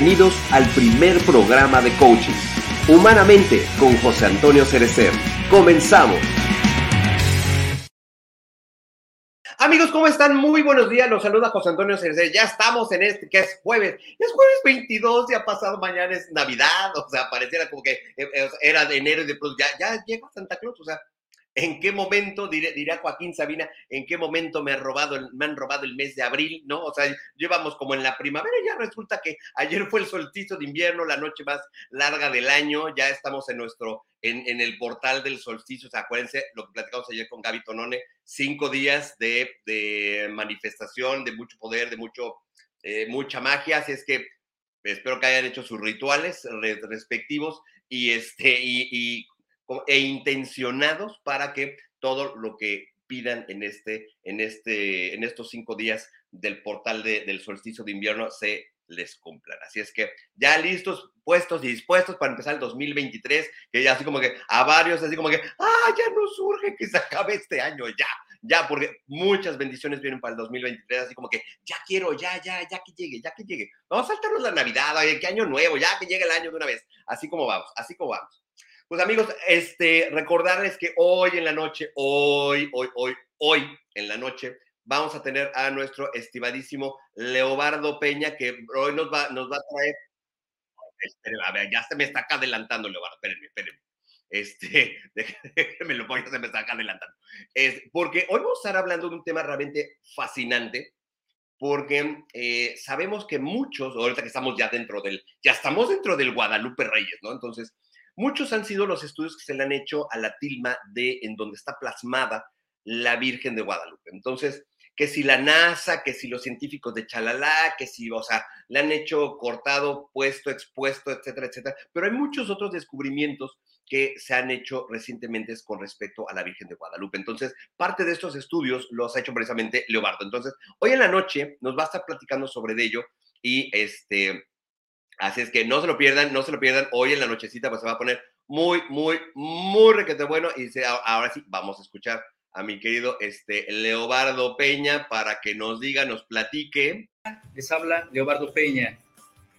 Bienvenidos al primer programa de coaching, Humanamente, con José Antonio Cerecer. Comenzamos. Amigos, ¿cómo están? Muy buenos días. Los saluda José Antonio Cerecer. Ya estamos en este, que es jueves. Es jueves 22, ya pasado mañana es Navidad. O sea, pareciera como que eh, eh, era de enero y de pronto ya, ya llega Santa Claus. O sea, ¿En qué momento, dirá Joaquín Sabina, en qué momento me, ha robado me han robado el mes de abril? ¿No? O sea, llevamos como en la primavera, ya resulta que ayer fue el solsticio de invierno, la noche más larga del año, ya estamos en nuestro, en, el portal del solsticio, o sea, acuérdense lo que platicamos ayer con Gaby Tonone, cinco días de, manifestación, de mucho poder, de mucho, eh, mucha magia, así es que espero que hayan hecho sus rituales respectivos y este, y e intencionados para que todo lo que pidan en, este, en, este, en estos cinco días del portal del solsticio de invierno se les cumplan. Así es que ya listos, puestos y dispuestos para empezar el 2023, que ya así como que a varios, así como que, ah, ya nos surge que se acabe este año, ya, ya, porque muchas bendiciones vienen para el 2023, así como que ya quiero, ya, ya, ya que llegue, ya que llegue. Vamos a saltarnos la Navidad, que año nuevo, ya que llegue el año de una vez. Así como vamos, así como vamos. Pues amigos, este, recordarles que hoy en la noche, hoy, hoy, hoy, hoy en la noche, vamos a tener a nuestro estimadísimo Leobardo Peña, que hoy nos va, nos va a traer. Espérenme, a ver, ya se me está acá adelantando, Leobardo, espérenme, espérenme. Este, déjenme lo pongo, se me está acá adelantando. Es, porque hoy vamos a estar hablando de un tema realmente fascinante, porque eh, sabemos que muchos, ahorita que estamos ya dentro del, ya estamos dentro del Guadalupe Reyes, ¿no? Entonces, Muchos han sido los estudios que se le han hecho a la tilma de en donde está plasmada la Virgen de Guadalupe. Entonces, que si la NASA, que si los científicos de Chalala, que si, o sea, le han hecho cortado, puesto, expuesto, etcétera, etcétera. Pero hay muchos otros descubrimientos que se han hecho recientemente con respecto a la Virgen de Guadalupe. Entonces, parte de estos estudios los ha hecho precisamente Leobardo. Entonces, hoy en la noche nos va a estar platicando sobre ello y este Así es que no se lo pierdan, no se lo pierdan. Hoy en la nochecita pues se va a poner muy, muy, muy requete bueno. Y ahora sí, vamos a escuchar a mi querido este, Leobardo Peña para que nos diga, nos platique. Les habla Leobardo Peña.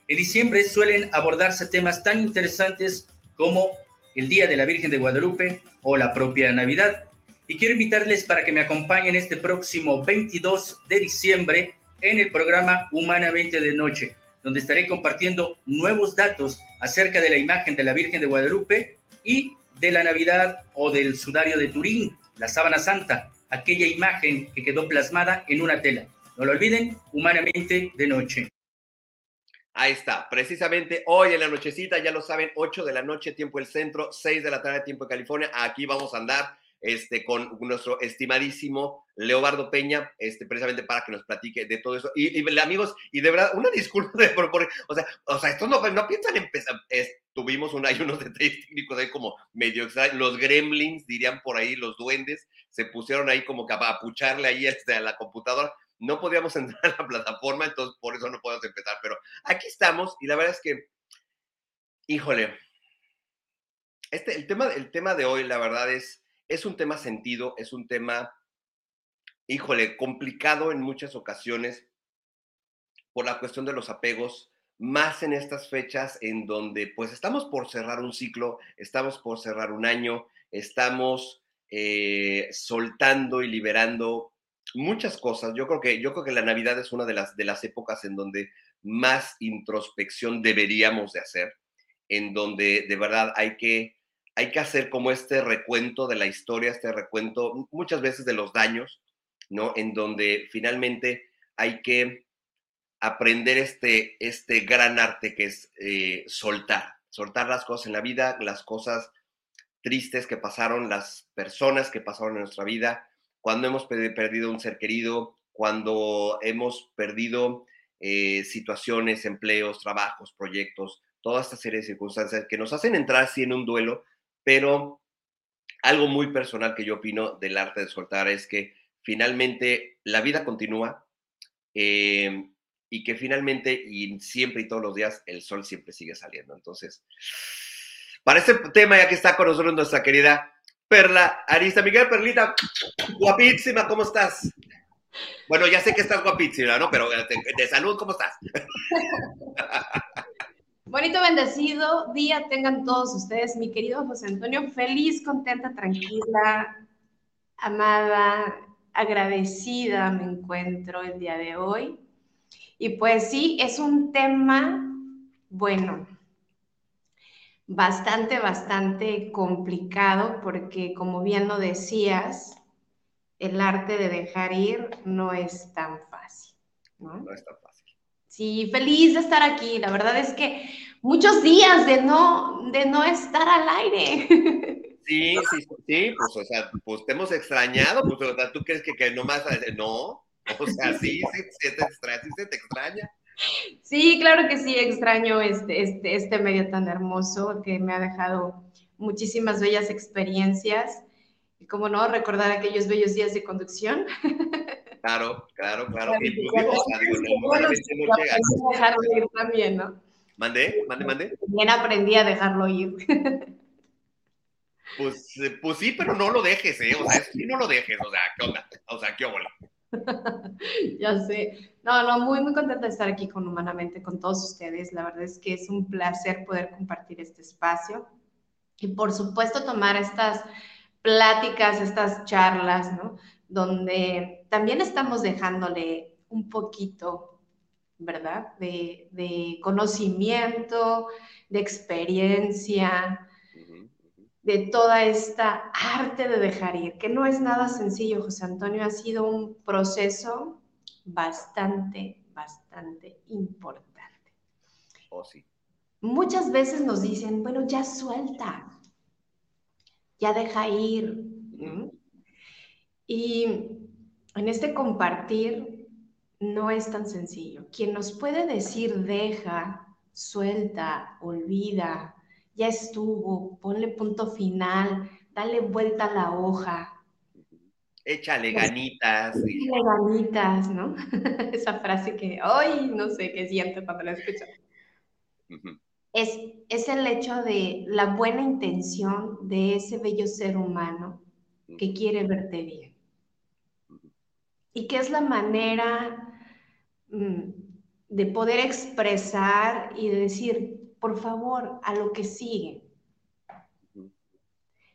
En diciembre suelen abordarse temas tan interesantes como el Día de la Virgen de Guadalupe o la propia Navidad. Y quiero invitarles para que me acompañen este próximo 22 de diciembre en el programa Humanamente de Noche donde estaré compartiendo nuevos datos acerca de la imagen de la Virgen de Guadalupe y de la Navidad o del sudario de Turín, la sábana santa, aquella imagen que quedó plasmada en una tela. No lo olviden, humanamente de noche. Ahí está, precisamente hoy en la nochecita, ya lo saben, 8 de la noche, tiempo del centro, 6 de la tarde, tiempo de California. Aquí vamos a andar este, con nuestro estimadísimo Leobardo Peña, este, precisamente para que nos platique de todo eso. Y, amigos, y de verdad, una disculpa de por, o sea, o sea, estos no, no piensan empezar, tuvimos un, unos detalles técnicos ahí como medio extraños, los gremlins, dirían por ahí, los duendes, se pusieron ahí como que a pucharle ahí este, a la computadora, no podíamos entrar a la plataforma, entonces por eso no podemos empezar, pero aquí estamos y la verdad es que, híjole, este, el tema, el tema de hoy, la verdad es, es un tema sentido, es un tema, híjole, complicado en muchas ocasiones por la cuestión de los apegos, más en estas fechas en donde pues estamos por cerrar un ciclo, estamos por cerrar un año, estamos eh, soltando y liberando muchas cosas. Yo creo que yo creo que la Navidad es una de las de las épocas en donde más introspección deberíamos de hacer, en donde de verdad hay que hay que hacer como este recuento de la historia, este recuento muchas veces de los daños, ¿no? En donde finalmente hay que aprender este, este gran arte que es eh, soltar, soltar las cosas en la vida, las cosas tristes que pasaron, las personas que pasaron en nuestra vida, cuando hemos perdido un ser querido, cuando hemos perdido eh, situaciones, empleos, trabajos, proyectos, toda esta serie de circunstancias que nos hacen entrar así en un duelo pero algo muy personal que yo opino del arte de soltar es que finalmente la vida continúa em, y que finalmente y siempre y todos los días el sol siempre sigue saliendo. Entonces, para este tema, ya que está con nosotros nuestra querida Perla Arista, Miguel Perlita, guapísima, ¿cómo estás? Bueno, ya sé que estás guapísima, ¿no? Pero de, de salud, ¿cómo estás? Bonito, bendecido día tengan todos ustedes, mi querido José Antonio. Feliz, contenta, tranquila, amada, agradecida me encuentro el día de hoy. Y pues sí, es un tema, bueno, bastante, bastante complicado porque como bien lo decías, el arte de dejar ir no es tan fácil. No, no es tan fácil. Sí, feliz de estar aquí. La verdad es que muchos días de no, de no estar al aire. Sí, sí, sí, pues, o sea, pues te hemos extrañado, pues, o sea, ¿tú crees que, que nomás, no? O sea, sí, sí, sí te extraña, sí se te extraña. Sí, claro que sí, extraño este, este, este medio tan hermoso que me ha dejado muchísimas bellas experiencias. Y como no, recordar aquellos bellos días de conducción. Claro, claro, claro. dejarlo ir también, ¿no? ¿Mandé? ¿Mande, mande? Bien aprendí a dejarlo ir. Pues, eh, pues sí, pero no lo dejes, ¿eh? O sea, sí no lo dejes, o sea, ¿qué onda? O sea, ¿qué onda? ya sé. No, no, muy, muy contenta de estar aquí con Humanamente, con todos ustedes. La verdad es que es un placer poder compartir este espacio y, por supuesto, tomar estas pláticas, estas charlas, ¿no? Donde también estamos dejándole un poquito, ¿verdad? De, de conocimiento, de experiencia, de toda esta arte de dejar ir, que no es nada sencillo, José Antonio, ha sido un proceso bastante, bastante importante. Oh, sí. Muchas veces nos dicen, bueno, ya suelta, ya deja ir. Y en este compartir no es tan sencillo. Quien nos puede decir deja, suelta, olvida, ya estuvo, ponle punto final, dale vuelta a la hoja. Échale ganitas. Échale ganitas, ¿no? Esa frase que, ay, no sé qué siento cuando la escucho. es, es el hecho de la buena intención de ese bello ser humano que quiere verte bien. Y que es la manera mm, de poder expresar y de decir, por favor, a lo que sigue.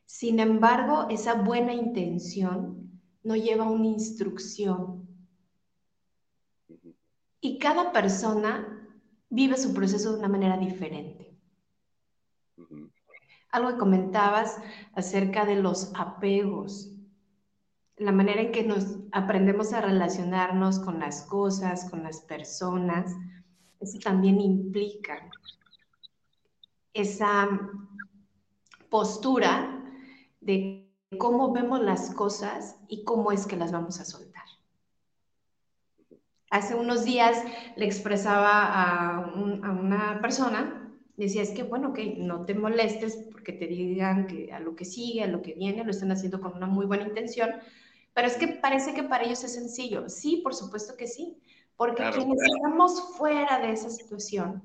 Sin embargo, esa buena intención no lleva una instrucción. Y cada persona vive su proceso de una manera diferente. Algo que comentabas acerca de los apegos, la manera en que nos aprendemos a relacionarnos con las cosas, con las personas, eso también implica esa postura de cómo vemos las cosas y cómo es que las vamos a soltar. Hace unos días le expresaba a, una persona, decía, es que bueno, que no te molestes porque te digan que a lo que sigue, a lo que viene, lo están haciendo con una muy buena intención, pero es que parece que para ellos es sencillo. Sí, por supuesto que sí, porque quienes estamos fuera de esa situación,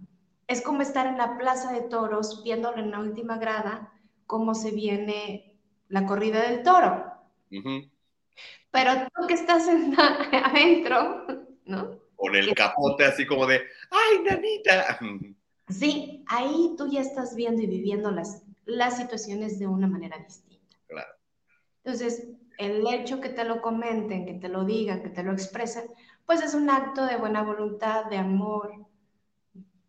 es como estar en la plaza de toros viéndolo en la última grada cómo se viene la corrida del toro. Pero tú que estás adentro, ¿no? Con el capote así como de, ¡ay, nanita! Sí, ahí tú ya estás viendo y viviendo las, las situaciones de una manera distinta. Claro. Entonces, el hecho que te lo comenten, que te lo digan, que te lo expresen, pues es un acto de buena voluntad, de amor,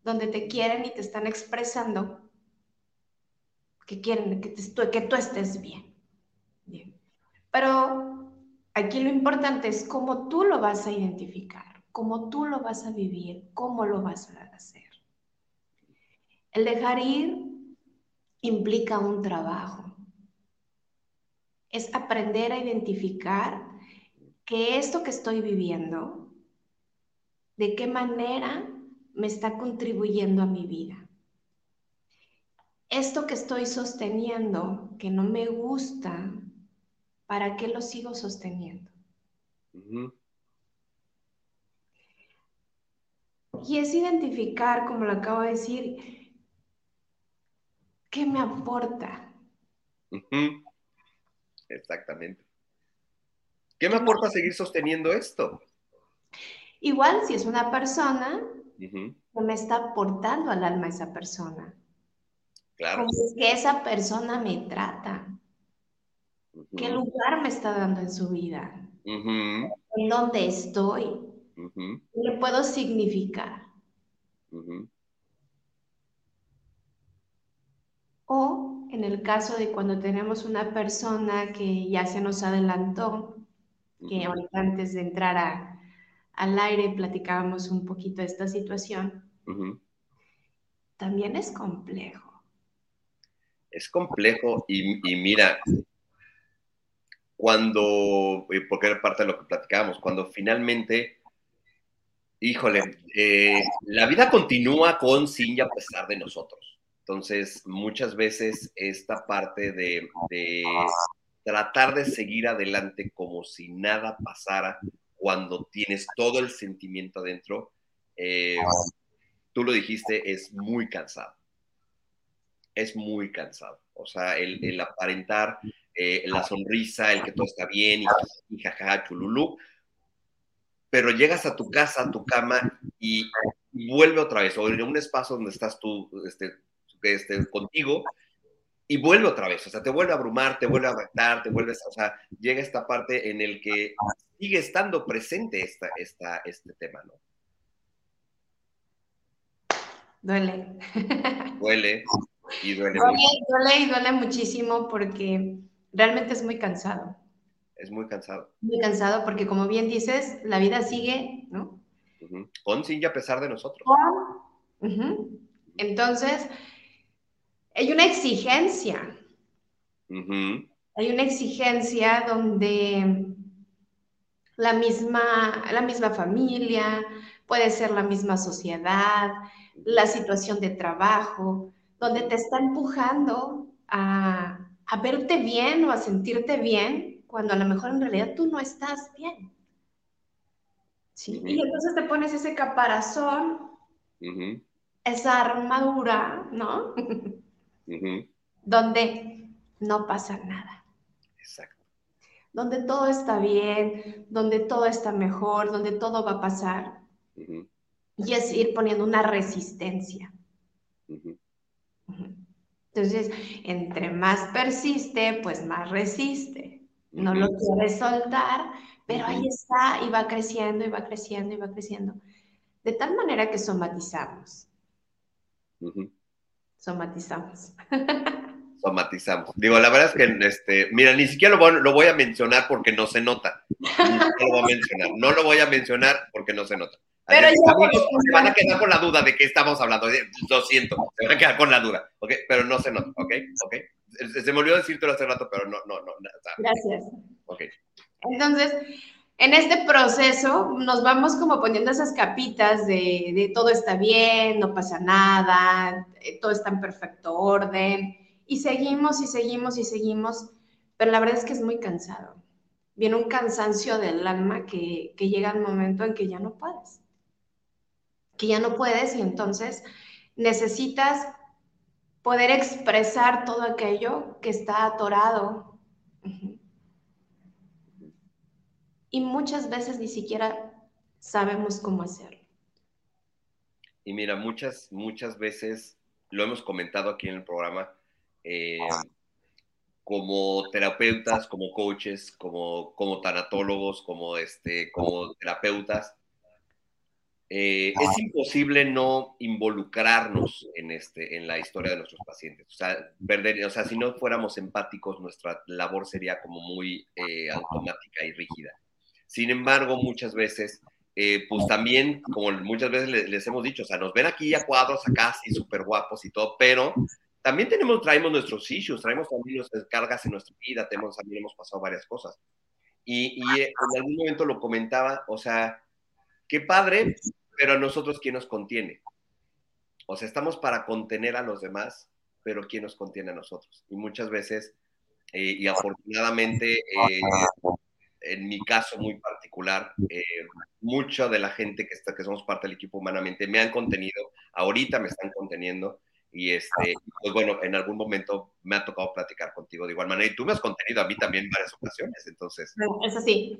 donde te quieren y te están expresando que quieren que, tú estés bien. Pero aquí lo importante es cómo tú lo vas a identificar, cómo tú lo vas a vivir, cómo lo vas a hacer. El dejar ir implica un trabajo. Es aprender a identificar que esto que estoy viviendo, de qué manera me está contribuyendo a mi vida. Esto que estoy sosteniendo, que no me gusta, ¿para qué lo sigo sosteniendo? Y es identificar, como lo acabo de decir, qué me aporta. Exactamente. ¿Qué me aporta seguir sosteniendo esto? Igual si es una persona, que me está aportando al alma esa persona. Claro. ¿Cómo es que esa persona me trata? ¿Qué lugar me está dando en su vida? ¿En dónde estoy? ¿Qué le puedo significar? O en el caso de cuando tenemos una persona que ya se nos adelantó, que ahorita antes de entrar al aire platicábamos un poquito de esta situación, también es complejo. Es complejo y, y mira, cuando, porque era parte de lo que platicábamos, cuando finalmente, híjole, eh, la vida continúa con, sin y a pesar de nosotros. Entonces, muchas veces esta parte de, tratar de seguir adelante como si nada pasara cuando tienes todo el sentimiento adentro, eh, tú lo dijiste, es muy cansado. Es muy cansado. O sea, el, aparentar eh, la sonrisa, el que todo está bien, y, jajaja, chululú. Pero llegas a tu casa, a tu cama, y vuelve otra vez, o en un espacio donde estás tú este, este, contigo, y vuelve otra vez, o sea, te vuelve a abrumar, te vuelve a afectar, te vuelves, o sea, llega esta parte en el que sigue estando presente esta, esta, este tema, ¿no? Duele. Duele y duele. Duele, duele y duele muchísimo porque realmente es muy cansado. Es muy cansado. Muy cansado porque, como bien dices, la vida sigue, ¿no? Con sin y a pesar de nosotros. Entonces, hay una exigencia. Hay una exigencia donde la misma, la misma familia, puede ser la misma sociedad, la situación de trabajo, donde te está empujando a, a verte bien o a sentirte bien cuando a lo mejor en realidad tú no estás bien. ¿Sí? Y entonces te pones ese caparazón, esa armadura, ¿no? Donde no pasa nada. Exacto. Donde todo está bien, donde todo está mejor, donde todo va a pasar. Y es ir poniendo una resistencia. Entonces, entre más persiste, pues más resiste. No lo quiere soltar, pero ahí está y va creciendo y va creciendo y va creciendo. De tal manera que somatizamos. Somatizamos. Somatizamos. Digo, la verdad es que, este, mira, ni siquiera lo voy, a mencionar porque no se nota. No lo voy a mencionar. No lo voy a mencionar porque no se nota. Pero se van a quedar con la duda de qué estamos hablando. Lo siento, se van a quedar con la duda, ¿ok? Pero no se nota, ¿ok? ¿Ok? Se me olvidó decírtelo hace rato, pero no, no, no. Gracias. Ok. Entonces, en este proceso nos vamos como poniendo esas capitas de, todo está bien, no pasa nada, eh, todo está en perfecto orden, y seguimos y seguimos y seguimos, pero la verdad es que es muy cansado. Viene un cansancio del alma que, llega el momento en que ya no puedes que ya no puedes y entonces necesitas poder expresar todo aquello que está atorado. Y muchas veces ni siquiera sabemos cómo hacerlo. Y mira, muchas, muchas veces lo hemos comentado aquí en el programa, eh, como terapeutas, como coaches, como, como tanatólogos, como, este, como terapeutas, eh, es imposible no involucrarnos en, este, en la historia de nuestros pacientes. O sea, perder, o sea, si no fuéramos empáticos, nuestra labor sería como muy eh, automática y rígida. Sin embargo, muchas veces, eh, pues también, como muchas veces les, hemos dicho, o sea, nos ven aquí a cuadros, acá, así súper guapos y todo, pero también tenemos, traemos nuestros issues, traemos también nuestras cargas en nuestra vida, tenemos, también hemos pasado varias cosas. Y, y en algún momento lo comentaba, o sea, qué padre pero a nosotros, ¿quién nos contiene? O sea, estamos para contener a los demás, pero ¿quién nos contiene a nosotros? Y muchas veces, eh, y afortunadamente, eh, en mi caso muy particular, eh, mucha de la gente que, está, que somos parte del equipo humanamente me han contenido, ahorita me están conteniendo, y este, pues bueno, en algún momento me ha tocado platicar contigo de igual manera, y tú me has contenido a mí también en varias ocasiones, entonces. Eso sí.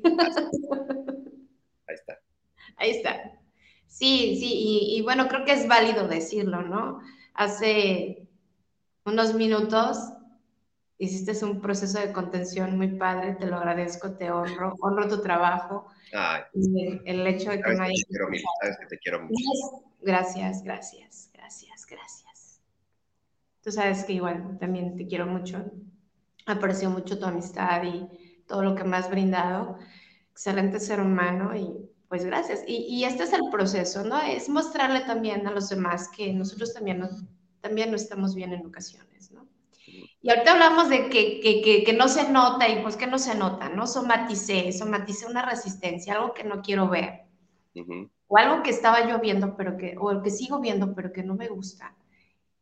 Ahí está. Ahí está. Sí, sí, y, y bueno, creo que es válido decirlo, ¿no? Hace unos minutos hiciste un proceso de contención muy padre, te lo agradezco, te honro, honro tu trabajo. Ay, el, hecho de que no haya... Te quiero, mil, sabes que te quiero mucho. Gracias, gracias, gracias, gracias. Tú sabes que igual también te quiero mucho. Aprecio mucho tu amistad y todo lo que me has brindado. Excelente ser humano y pues gracias. Y, y este es el proceso, ¿no? Es mostrarle también a los demás que nosotros también no, también no estamos bien en ocasiones. Y ahorita hablamos de que, que, que, no se nota y pues que no se nota, ¿no? Somaticé, somaticé una resistencia, algo que no quiero ver. O algo que estaba yo viendo, pero que, o el que sigo viendo, pero que no me gusta.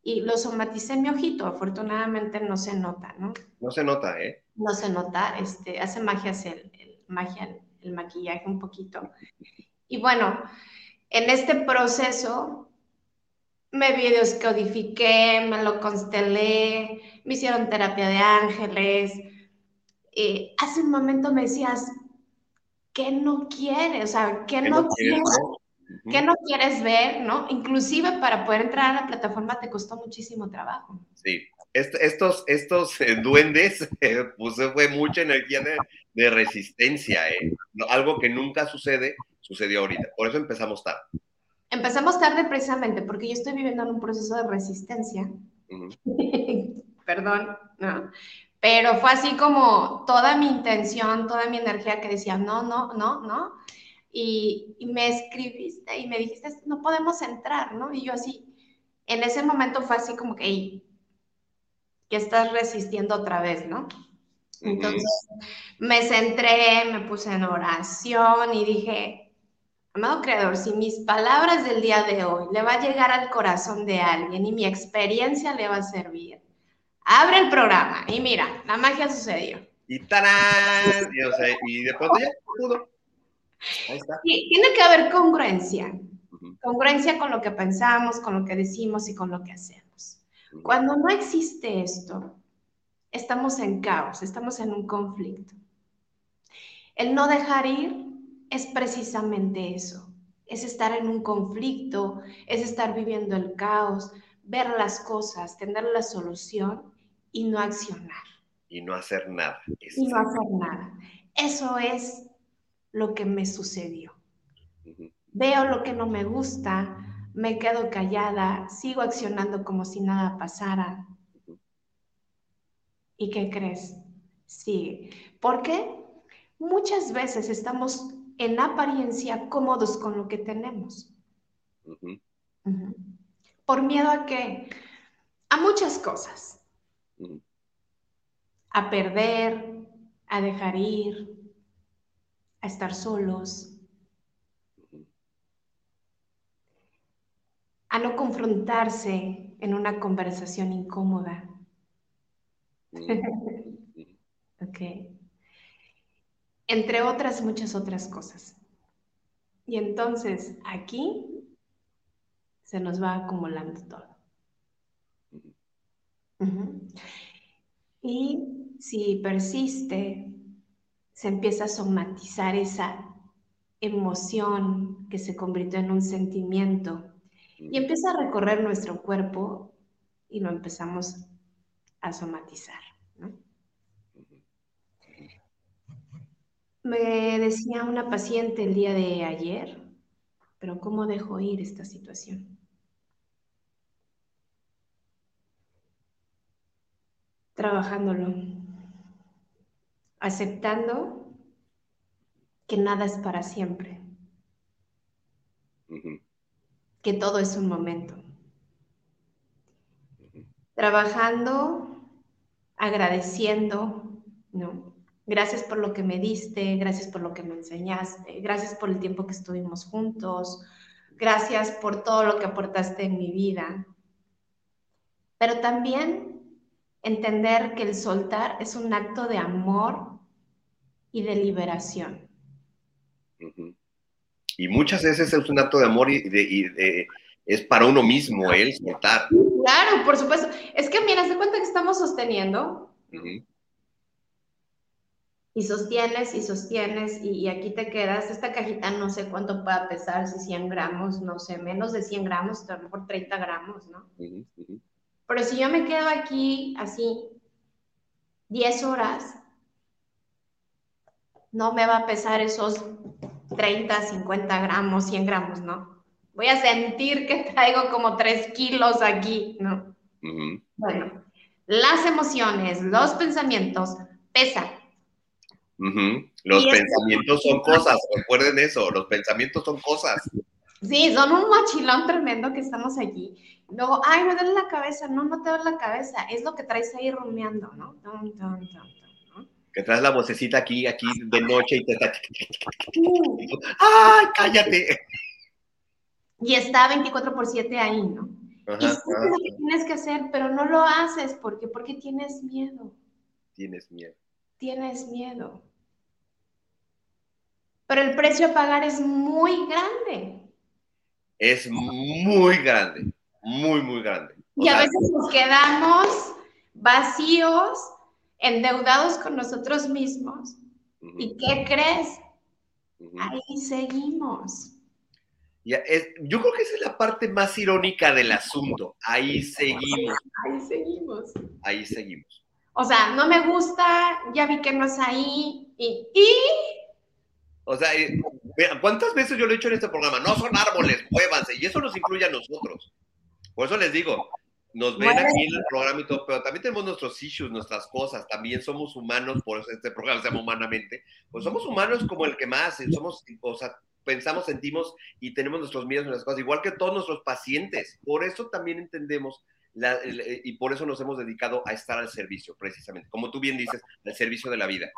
Y lo somaticé en mi ojito, afortunadamente no se nota, ¿no? No se nota, ¿eh? No se nota, este, hace magia el, el magia, el maquillaje un poquito. Y bueno, en este proceso me videoscodifiqué, me lo constelé, me hicieron terapia de ángeles. Eh, hace un momento me decías, ¿qué no quieres? O sea, ¿qué, no, quieres? ¿Qué no quieres ver? ¿no? Inclusive para poder entrar a la plataforma te costó muchísimo trabajo. Sí, estos, estos eh, duendes, eh, pues fue mucha energía de, de resistencia, eh. algo que nunca sucede, sucedió ahorita. Por eso empezamos tarde. Empezamos tarde precisamente porque yo estoy viviendo en un proceso de resistencia. Perdón, ¿no? Pero fue así como toda mi intención, toda mi energía que decía, no, no, no, no. Y, y me escribiste y me dijiste, no podemos entrar, ¿no? Y yo así, en ese momento fue así como que, hey, que estás resistiendo otra vez, ¿no? Entonces me centré, me puse en oración y dije, Amado Creador, si mis palabras del día de hoy le va a llegar al corazón de alguien y mi experiencia le va a servir, abre el programa y mira, la magia sucedió. Y tarán, y, o sea, y de pronto ya pudo. Ahí está. Sí, tiene que haber congruencia. Congruencia con lo que pensamos, con lo que decimos y con lo que hacemos. Cuando no existe esto, estamos en caos, estamos en un conflicto. El no dejar ir es precisamente eso, es estar en un conflicto, es estar viviendo el caos, ver las cosas, tener la solución y no accionar. Y no hacer nada. Y no hacer nada. Eso es lo que me sucedió. Veo lo que no me gusta, me quedo callada, sigo accionando como si nada pasara. ¿Y qué crees? Sigue. ¿Por qué? Muchas veces estamos en apariencia cómodos con lo que tenemos. ¿Por miedo a qué? A muchas cosas. A perder, a dejar ir, a estar solos, a no confrontarse en una conversación incómoda. ok entre otras muchas otras cosas. Y entonces aquí se nos va acumulando todo. Y si persiste, se empieza a somatizar esa emoción que se convirtió en un sentimiento y empieza a recorrer nuestro cuerpo y lo empezamos a somatizar. Me decía una paciente el día de ayer, pero ¿cómo dejo ir esta situación? Trabajándolo, aceptando que nada es para siempre, que todo es un momento. Trabajando, agradeciendo, ¿no? Gracias por lo que me diste, gracias por lo que me enseñaste, gracias por el tiempo que estuvimos juntos, gracias por todo lo que aportaste en mi vida. Pero también entender que el soltar es un acto de amor y de liberación. Y muchas veces es un acto de amor y, de, es para uno mismo el soltar. Claro, por supuesto. Es que mira, se cuenta que estamos sosteniendo y sostienes y sostienes y, aquí te quedas. Esta cajita no sé cuánto pueda pesar, si 100 gramos, no sé, menos de 100 gramos, a lo mejor 30 gramos, ¿no? Pero si yo me quedo aquí así 10 horas, no me va a pesar esos 30, 50 gramos, 100 gramos, ¿no? Voy a sentir que traigo como 3 kilos aquí, ¿no? Bueno, las emociones, los pensamientos pesan los pensamientos son cosas, recuerden eso, los pensamientos son cosas. Sí, son un mochilón tremendo que estamos aquí. Luego, ay, me duele la cabeza. No, no te duele la cabeza. Es lo que traes ahí rumiando, ¿no? Que traes la vocecita aquí, aquí de noche y te está... ¡Ay, cállate! Y está 24 por 7 ahí, ¿no? y sabes lo que tienes que hacer, pero no lo haces. ¿Por qué? Porque tienes miedo. Tienes miedo. Tienes miedo pero el precio a pagar es muy grande. Es muy grande, muy, muy grande. y a veces nos quedamos vacíos, endeudados con nosotros mismos. ¿Y qué crees? Ahí seguimos. Ya, yo creo que esa es la parte más irónica del asunto. Ahí seguimos. Ahí seguimos. Ahí seguimos. O sea, no me gusta, ya vi que no es ahí. y o sea, eh, ¿cuántas veces yo lo he dicho en este programa? No son árboles, muévanse. Y eso nos incluye a nosotros. Por eso les digo, nos ven aquí en el programa y todo, pero también tenemos nuestros issues, nuestras cosas. También somos humanos, por eso este programa se llama Humanamente. Pues somos humanos como el que más. Somos, o sea, pensamos, sentimos y tenemos nuestros miedos nuestras cosas, igual que todos nuestros pacientes. Por eso también entendemos eh, y por eso nos hemos dedicado a estar al servicio, precisamente. Como tú bien dices, al servicio de la vida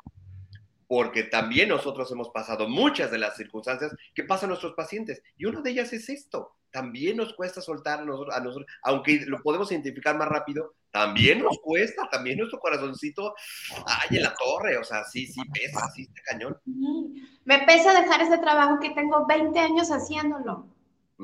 porque también nosotros hemos pasado muchas de las circunstancias que pasan nuestros pacientes. Y una de ellas es esto. También nos cuesta soltar a nosotros, aunque lo podemos identificar más rápido, también nos cuesta, también nuestro corazoncito, ay, en la torre, o sea, sí, sí pesa, sí está cañón. Me pesa dejar ese trabajo que tengo 20 años haciéndolo.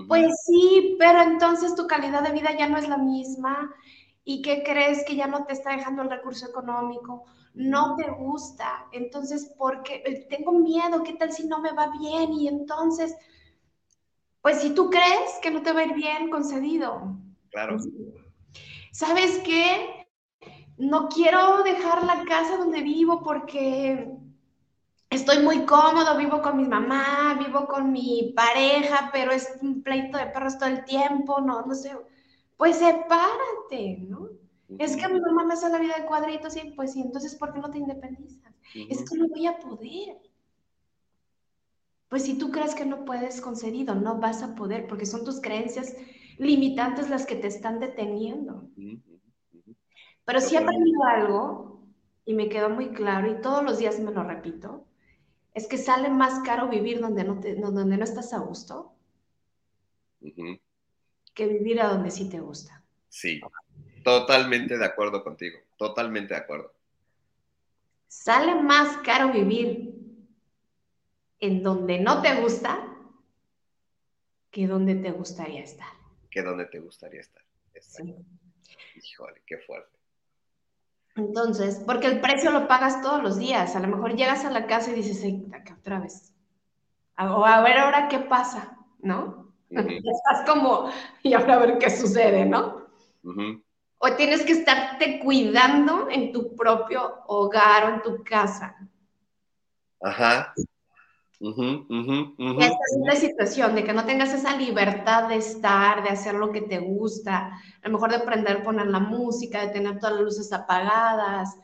Pues sí, pero entonces tu calidad de vida ya no es la misma. ¿Y qué crees que ya no te está dejando el recurso económico? No te gusta, entonces, porque eh, tengo miedo, ¿qué tal si no me va bien? Y entonces, pues si tú crees que no te va a ir bien, concedido. Claro. ¿Sabes qué? No quiero dejar la casa donde vivo porque estoy muy cómodo, vivo con mi mamá, vivo con mi pareja, pero es un pleito de perros todo el tiempo, no, no sé. Pues sepárate, ¿no? Es que mi mamá me hace la vida de cuadritos y pues sí, entonces ¿por qué no te independizas? Es que no voy a poder. Pues si tú crees que no puedes concedido, no vas a poder porque son tus creencias limitantes las que te están deteniendo. Pero si he aprendido algo y me quedó muy claro y todos los días me lo repito, es que sale más caro vivir donde no, te, donde no estás a gusto que vivir a donde sí te gusta. Sí, Totalmente de acuerdo contigo, totalmente de acuerdo. Sale más caro vivir en donde no te gusta que donde te gustaría estar. Que donde te gustaría estar. Híjole, qué fuerte. Entonces, porque el precio lo pagas todos los días. A lo mejor llegas a la casa y dices, acá otra vez. O a ver ahora qué pasa, ¿no? Estás como, y ahora a ver qué sucede, ¿no? O tienes que estarte cuidando en tu propio hogar o en tu casa. Ajá. Esta es la situación de que no tengas esa libertad de estar, de hacer lo que te gusta, a lo mejor de aprender a poner la música, de tener todas las luces apagadas,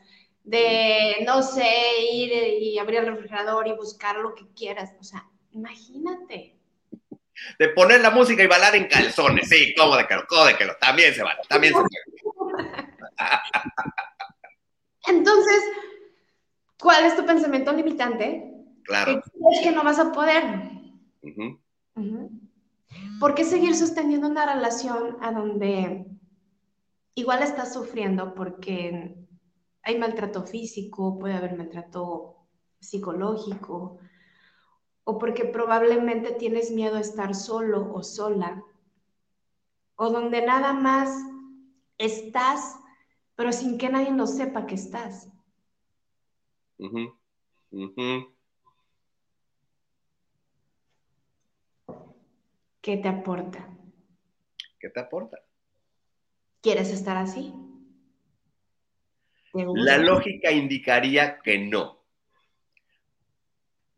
de, no sé, ir y abrir el refrigerador y buscar lo que quieras. O sea, imagínate. De poner la música y bailar en calzones, sí, cómo de que lo, también se vale, también se vale. Entonces, ¿cuál es tu pensamiento limitante? Claro. Es que no vas a poder. ¿Por qué seguir sosteniendo una relación a donde igual estás sufriendo porque hay maltrato físico, puede haber maltrato psicológico, o porque probablemente tienes miedo a estar solo o sola, o donde nada más estás, pero sin que nadie lo sepa que estás. ¿Qué te aporta? ¿Qué te aporta? ¿Quieres estar así? La lógica indicaría que no.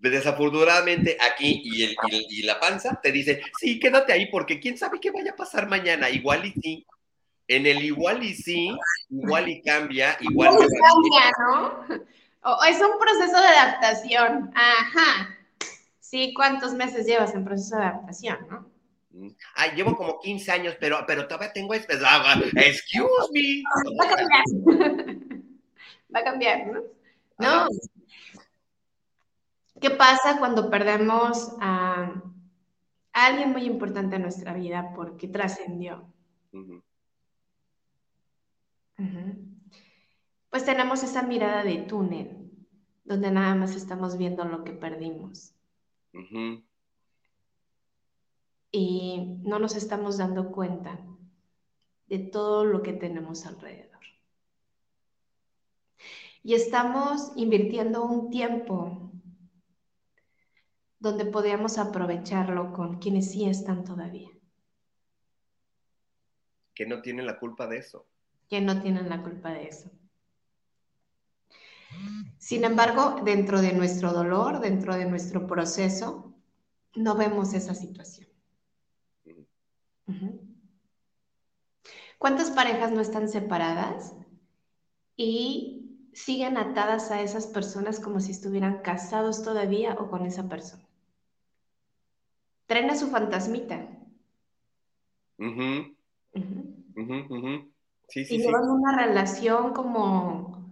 Desafortunadamente aquí y, y, la panza te dice, sí, quédate ahí porque quién sabe qué vaya a pasar mañana, igual y sí. En el igual y sí, igual y cambia, igual y cambia, ¿no? es un proceso de adaptación. Ajá. Sí, ¿cuántos meses llevas en proceso de adaptación, no? Ay, llevo como 15 años, pero, pero todavía tengo esperanza. Excuse me. Va a cambiar. Va a cambiar, ¿no? No. ¿Qué pasa cuando perdemos a, alguien muy importante en nuestra vida porque trascendió? Pues tenemos esa mirada de túnel, donde nada más estamos viendo lo que perdimos. Y no nos estamos dando cuenta de todo lo que tenemos alrededor. Y estamos invirtiendo un tiempo donde podríamos aprovecharlo con quienes sí están todavía. Que no tienen la culpa de eso. Que no tienen la culpa de eso. Sin embargo, dentro de nuestro dolor, dentro de nuestro proceso, no vemos esa situación. ¿Cuántas parejas no están separadas y siguen atadas a esas personas como si estuvieran casados todavía o con esa persona? Traen a su fantasmita. Sí, sí, y llevan una relación como,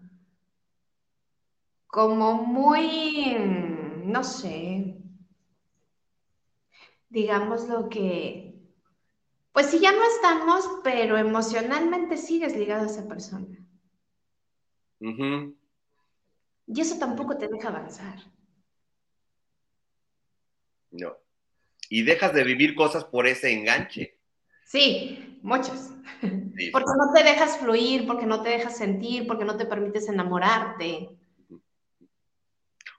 como muy, no sé, digamos lo que, pues sí, ya no estamos, pero emocionalmente sigues ligado a esa persona. Y eso tampoco te deja avanzar. No y dejas de vivir cosas por ese enganche. Sí, muchas. Porque no te dejas fluir, porque no te dejas sentir, porque no te permites enamorarte.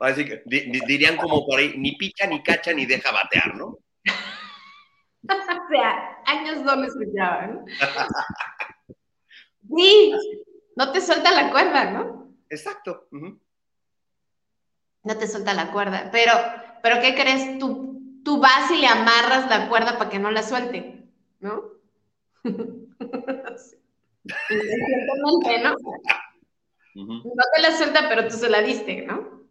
Así que dirían como por ahí, ni pica, ni cacha, ni deja batear, ¿no? o sea, años no me escuchaban. sí, no te suelta la cuerda, ¿no? Exacto. No te suelta la cuerda, pero, pero ¿qué crees tú? Tú vas y le amarras la cuerda para que no la suelte, ¿no? ¿no? No te la suelta, pero tú se la diste, ¿no?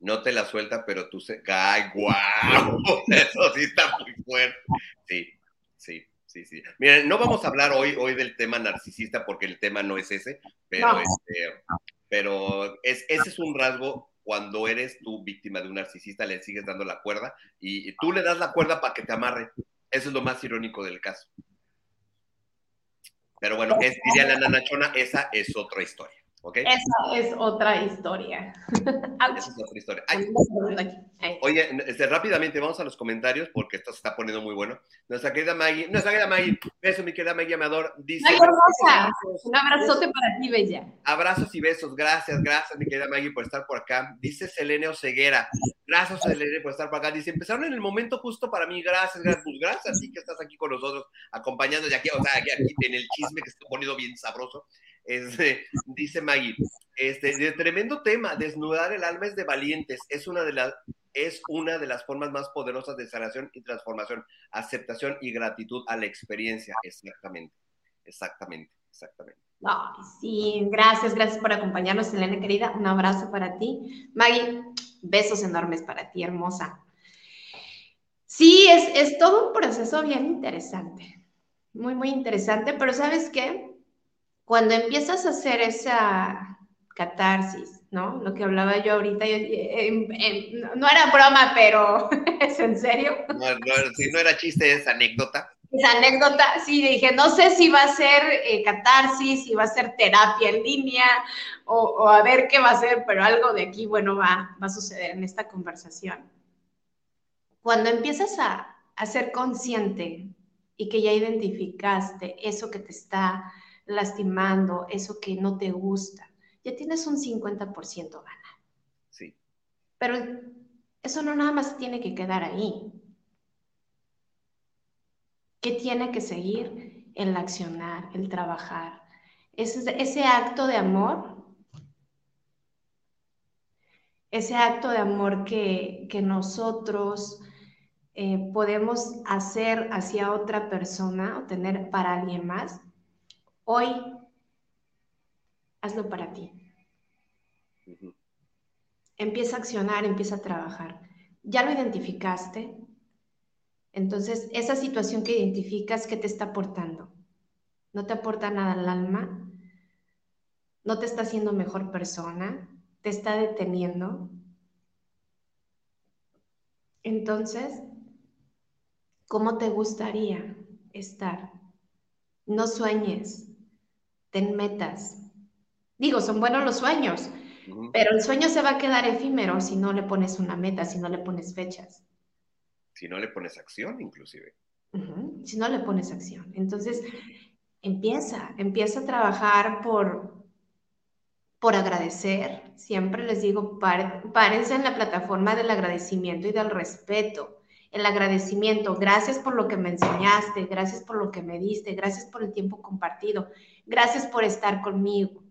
No te la suelta, pero tú se. ¡Ay, guau! Eso sí está muy fuerte. Sí, sí, sí, sí. Miren, no vamos a hablar hoy, hoy del tema narcisista porque el tema no es ese, pero, este, pero es, ese es un rasgo cuando eres tú víctima de un narcisista, le sigues dando la cuerda y, tú le das la cuerda para que te amarre. Eso es lo más irónico del caso. Pero bueno, es, diría la nanachona, esa es otra historia. Esa es otra historia. Esa es otra historia. oye, este, rápidamente vamos a los comentarios porque esto se está poniendo muy bueno. Nuestra querida Maggie, nuestra querida Maggie, beso, mi querida Maggie Amador. Dice, hermosa. Un abrazote para ti, Bella. Abrazos y besos. Gracias, gracias, mi querida Maggie, por estar por acá. Dice Selene Oseguera. Gracias, Selene, por estar por acá. Dice, empezaron en el momento justo para mí. Gracias, gracias. Pues gracias, sí que estás aquí con nosotros, acompañando de aquí, o sea, aquí, aquí en el chisme que se está poniendo bien sabroso. Este, dice Maggie, este, de tremendo tema, desnudar el alma es de valientes, es una de las es una de las formas más poderosas de sanación y transformación, aceptación y gratitud a la experiencia. Exactamente, exactamente, exactamente. sí, gracias, gracias por acompañarnos, Elena querida. Un abrazo para ti. Maggie, besos enormes para ti, hermosa. Sí, es, es todo un proceso bien interesante, muy, muy interesante, pero ¿sabes qué? Cuando empiezas a hacer esa catarsis, ¿no? Lo que hablaba yo ahorita, eh, no era broma, pero es en serio. No, si no era chiste, es anécdota. Es anécdota, sí, dije, no sé si va a ser eh, catarsis, si va a ser terapia en línea o, a ver qué va a ser, pero algo de aquí, bueno, va, va a suceder en esta conversación. Cuando empiezas a, a ser consciente y que ya identificaste eso que te está lastimando, eso que no te gusta, ya tienes un 50% gana. Sí. Pero eso no nada más tiene que quedar ahí. ¿Qué tiene que seguir? El accionar, el trabajar. Ese, ese acto de amor, ese acto de amor que, que nosotros eh, podemos hacer hacia otra persona o tener para alguien más, hoy hazlo para ti. Empieza a accionar, empieza a trabajar. Ya lo identificaste. Entonces, esa situación que identificas, ¿qué te está aportando? No te aporta nada al alma, no te está haciendo mejor persona, te está deteniendo. Entonces, ¿Cómo te gustaría estar? No sueñes, ten metas. Digo, son buenos los sueños, pero el sueño se va a quedar efímero si no le pones una meta, si no le pones fechas. Si no le pones acción, inclusive. Si no le pones acción. Entonces, empieza, empieza a trabajar por, por agradecer. Siempre les digo, párense en la plataforma del agradecimiento y del respeto el agradecimiento, gracias por lo que me enseñaste, gracias por lo que me diste, gracias por el tiempo compartido, gracias por estar conmigo.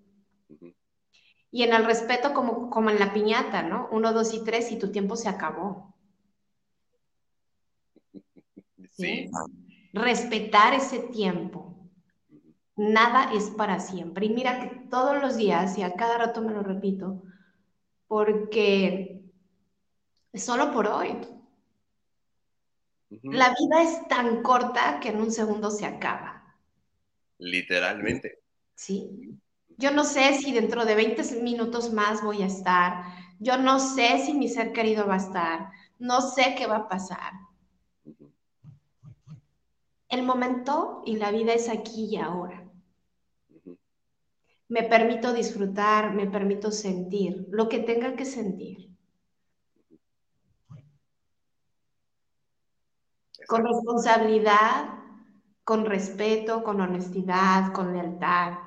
Y en el respeto como, como en la piñata, ¿no? Uno, dos y tres y tu tiempo se acabó. ¿Sí? Respetar ese tiempo. Nada es para siempre. Y mira que todos los días, y a cada rato me lo repito, porque solo por hoy. La vida es tan corta que en un segundo se acaba. Literalmente. Sí. Yo no sé si dentro de 20 minutos más voy a estar. Yo no sé si mi ser querido va a estar. No sé qué va a pasar. El momento y la vida es aquí y ahora. Me permito disfrutar, me permito sentir lo que tenga que sentir. Con responsabilidad, con respeto, con honestidad, con lealtad.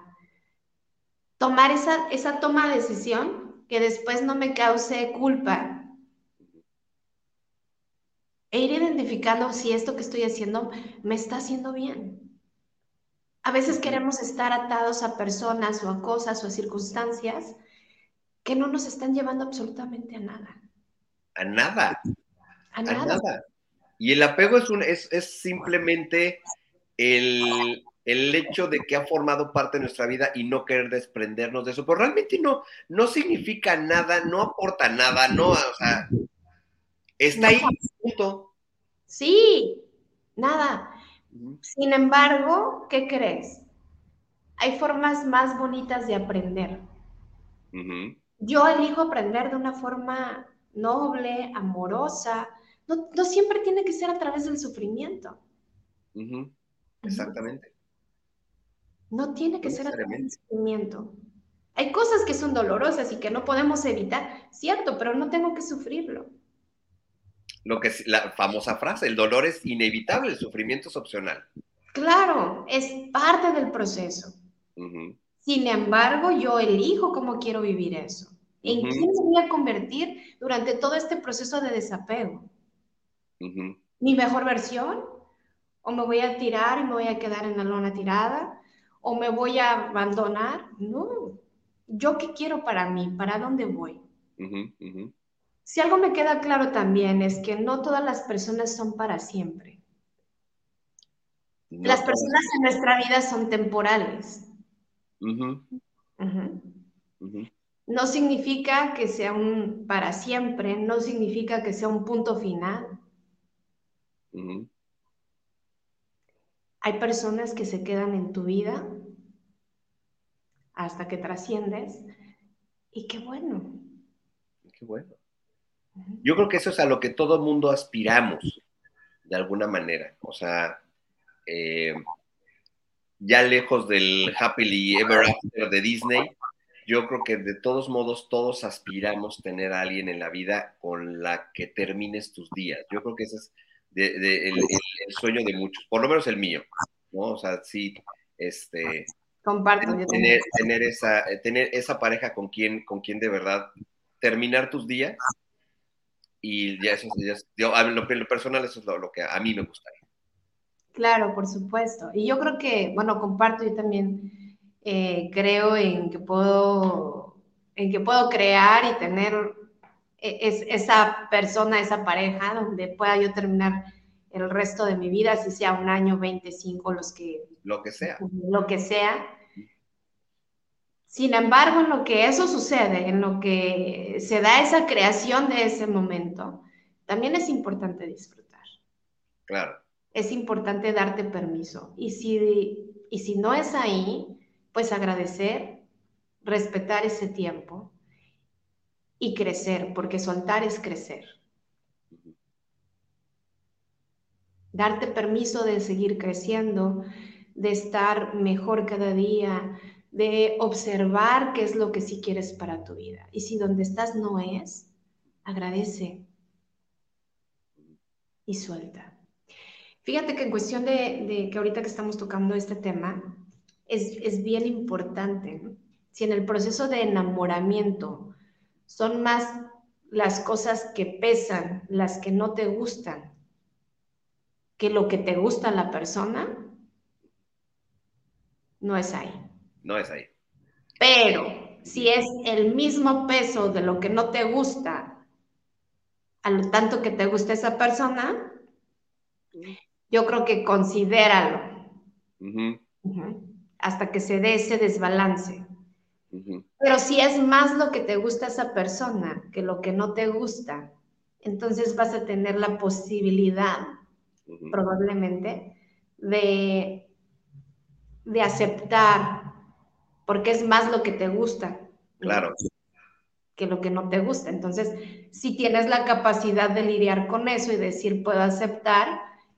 Tomar esa, esa toma de decisión que después no me cause culpa. E ir identificando si esto que estoy haciendo me está haciendo bien. A veces queremos estar atados a personas o a cosas o a circunstancias que no nos están llevando absolutamente a nada. A nada. A nada. Y el apego es, un, es, simplemente el, hecho de que ha formado parte de nuestra vida y no querer desprendernos de eso. Pero realmente no, no significa nada, no aporta nada, no, o sea, está ahí, punto. Sí, nada. Sin embargo, ¿qué crees? Hay formas más bonitas de aprender. Yo elijo aprender de una forma noble, amorosa, no, siempre tiene que ser a través del sufrimiento. Exactamente. No tiene que ser a través del sufrimiento. Hay cosas que son dolorosas y que no podemos evitar, cierto, pero no tengo que sufrirlo. Lo que es la famosa frase, el dolor es inevitable, el sufrimiento es opcional. Claro, es parte del proceso. Sin embargo, yo elijo cómo quiero vivir eso. ¿En quién me voy a convertir durante todo este proceso de desapego? Mi mejor versión, o me voy a tirar y me voy a quedar en la lona tirada, o me voy a abandonar. No, yo qué quiero para mí, para dónde voy. Si algo me queda claro también es que no todas las personas son para siempre. las personas en nuestra vida son temporales. No significa que sea un para siempre, no significa que sea un punto final. Hay personas que se quedan en tu vida hasta que trasciendes y qué bueno. Qué bueno. Yo creo que eso es a lo que todo mundo aspiramos, de alguna manera. O sea, eh, ya lejos del happily ever after de Disney, yo creo que de todos modos todos aspiramos tener a alguien en la vida con la que termines tus días. Yo creo que ese es de, el, sueño de muchos, por lo menos el mío, ¿no? O sea, sí, este... Comparto. Tener, tener, esa, tener esa pareja con quien, con quien de verdad terminar tus días Y ya eso, ya, yo, a lo, lo personal, eso es lo, lo, que a mí me gustaría. Claro, por supuesto. Y yo creo que, bueno, comparto, yo también eh, creo en que puedo, en que puedo crear y tener es, esa persona, esa pareja, donde pueda yo terminar el resto de mi vida, si sea un año, 25, los que... Lo que sea. Lo que sea. Sin embargo, en lo que eso sucede, en lo que se da esa creación de ese momento, también es importante disfrutar. Claro. Es importante darte permiso. Y si, y si no es ahí, pues agradecer, respetar ese tiempo y crecer, porque soltar es crecer. Darte permiso de seguir creciendo, de estar mejor cada día, de observar qué es lo que sí quieres para tu vida. Y si donde estás no es, agradece y suelta. Fíjate que en cuestión de, que ahorita que estamos tocando este tema, es, es bien importante. Si en el proceso de enamoramiento son más las cosas que pesan, las que no te gustan, que lo que te gusta a la persona, no es ahí no es ahí. Pero si es el mismo peso de lo que no te gusta, a lo tanto que te gusta esa persona, yo creo que considéralo. Hasta que se dé ese desbalance. Pero si es más lo que te gusta esa persona que lo que no te gusta, entonces vas a tener la posibilidad, probablemente, de, de aceptar porque es más lo que te gusta. Claro. Que lo que no te gusta. Entonces, si tienes la capacidad de lidiar con eso y decir, puedo aceptar,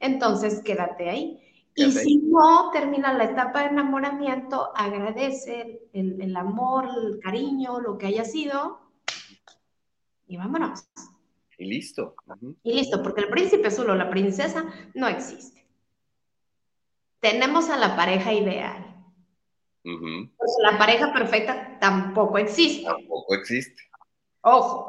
entonces quédate ahí. Y si no, termina la etapa de enamoramiento, agradece el, amor, el cariño, lo que haya sido, y vámonos. Y listo. Y listo, porque el príncipe azul o la princesa no existe. Tenemos a la pareja ideal la pareja perfecta tampoco existe. Tampoco existe. Ojo.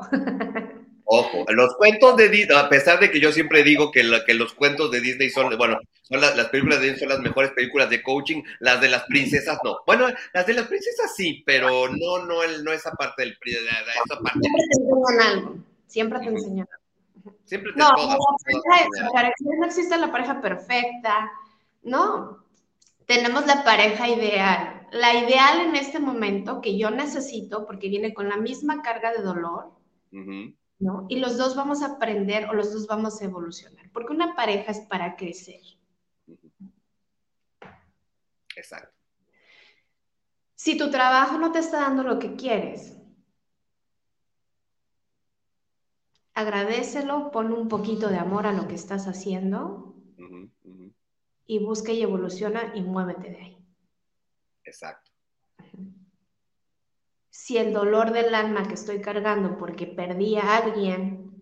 Ojo, los cuentos de Disney, a pesar de que yo siempre digo que, que los cuentos de Disney son, bueno, son las películas de Disney son las mejores películas de coaching, las de las princesas no. Bueno, las de las princesas sí, pero no, no, el, no esa parte del esa parte. Siempre te enseñan algo, siempre te enseñan algo. Siempre te no, no, no existe la pareja perfecta, no. Tenemos la pareja ideal, la ideal en este momento que yo necesito, porque viene con la misma carga de dolor, ¿no? Y los dos vamos a aprender o los dos vamos a evolucionar, porque una pareja es para crecer. Exacto. Si tu trabajo no te está dando lo que quieres, agradecelo, pon un poquito de amor a lo que estás haciendo y busca y evoluciona y muévete de ahí. Exacto. Si el dolor del alma que estoy cargando porque perdí a alguien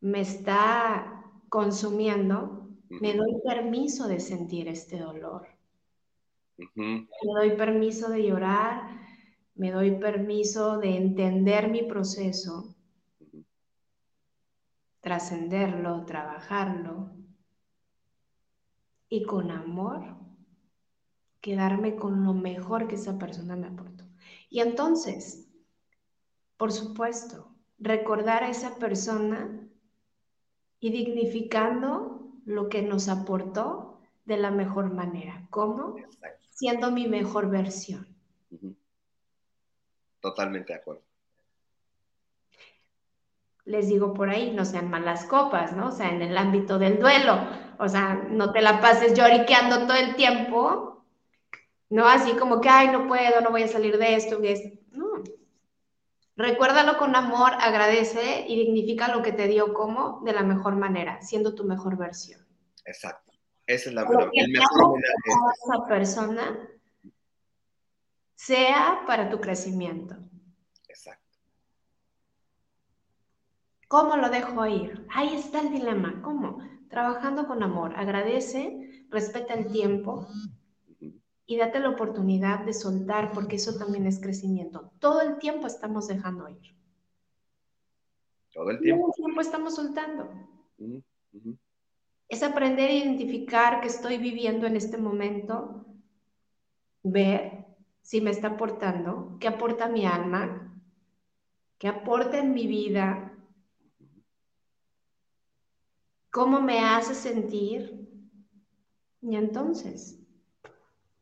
me está consumiendo, me doy permiso de sentir este dolor. Me doy permiso de llorar, me doy permiso de entender mi proceso, trascenderlo, trabajarlo y con amor quedarme con lo mejor que esa persona me aportó. Y entonces, por supuesto, recordar a esa persona y dignificando lo que nos aportó de la mejor manera. ¿Cómo? Siendo mi mejor versión. Totalmente de acuerdo. Les digo por ahí, no sean malas copas, ¿no? O sea, en el ámbito del duelo. O sea, no te la pases lloriqueando todo el tiempo no así como que, ay, no puedo, no voy a salir de esto, No. Recuérdalo con amor, agradece y dignifica lo que te dio como de la mejor manera, siendo tu mejor versión. Exacto. Esa es la mejor manera. esa persona sea para tu crecimiento. Exacto. ¿Cómo lo dejo ir? Ahí está el dilema. ¿Cómo? Trabajando con amor. Agradece, respeta el tiempo, y date la oportunidad de soltar porque eso también es crecimiento. Todo el tiempo estamos dejando ir. Todo el tiempo. Todo el tiempo estamos soltando. Es aprender a identificar que estoy viviendo en este momento, ver si me está aportando, qué aporta mi alma, qué aporta en mi vida, cómo me hace sentir. Y entonces,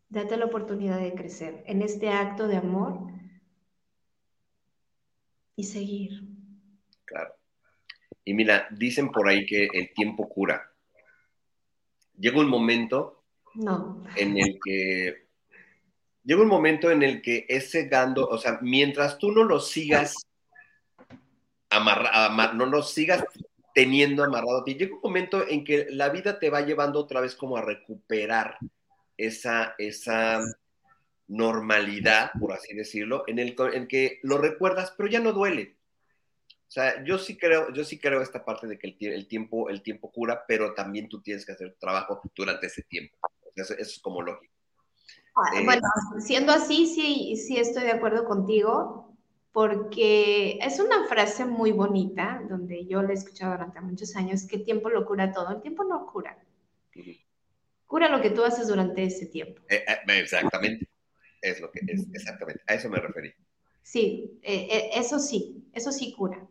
date la oportunidad de crecer en este acto de amor y seguir. Claro. Y mira, dicen por ahí que el tiempo cura. Llega un momento no. en el que llega un momento en el que ese gando, o sea, mientras tú no lo sigas amarrado, no lo sigas teniendo amarrado a ti, llega un momento en que la vida te va llevando otra vez como a recuperar esa, esa normalidad, por así decirlo, en el en que lo recuerdas, pero ya no duele. O sea, yo sí creo, yo sí creo esta parte de que el, tiempo, el tiempo cura, pero también tú tienes que hacer tu trabajo durante ese tiempo. Eso, es como lógico. Ah, eh, bueno, siendo así, sí, sí estoy de acuerdo contigo, porque es una frase muy bonita, donde yo la he escuchado durante muchos años, que el tiempo lo cura todo. El tiempo no cura. Cura lo que tú haces durante ese tiempo. Eh, eh, exactamente. Es lo que es, exactamente. A eso me referí. Sí, eso sí, eso sí cura.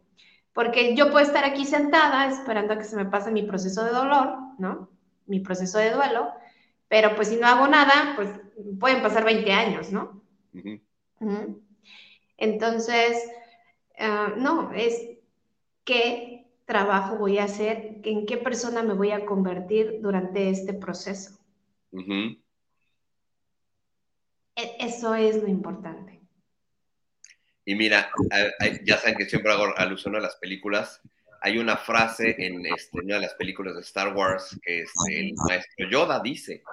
Porque yo puedo estar aquí sentada esperando a que se me pase mi proceso de dolor, ¿no? Mi proceso de duelo, pero pues si no hago nada, pues pueden pasar 20 años, ¿no? Entonces, ah, no, es qué trabajo voy a hacer, en qué persona me voy a convertir durante este proceso. E, eso es lo importante. Y mira, ya saben que siempre hago alusión a las películas. Hay una frase en este, una de las películas de Star Wars que es el maestro Yoda dice,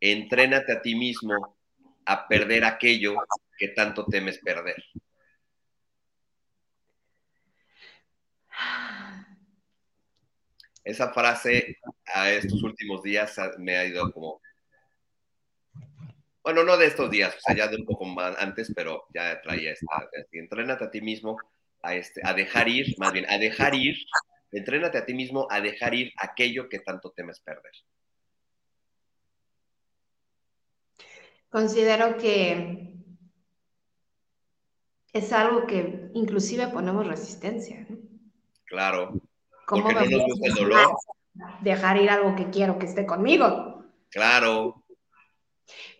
entrénate a ti mismo a perder aquello que tanto temes perder. Esa frase a estos últimos días me ha ido como bueno, no de estos días, o sea, ya de un poco más antes, pero ya traía esta, entrénate a ti mismo a, este, a dejar ir, más bien, a dejar ir, entrénate a ti mismo a dejar ir aquello que tanto temes perder. Considero que es algo que inclusive ponemos resistencia. ¿no? Claro. ¿Cómo no nos gusta el dolor? Dejar ir algo que quiero que esté conmigo. Claro.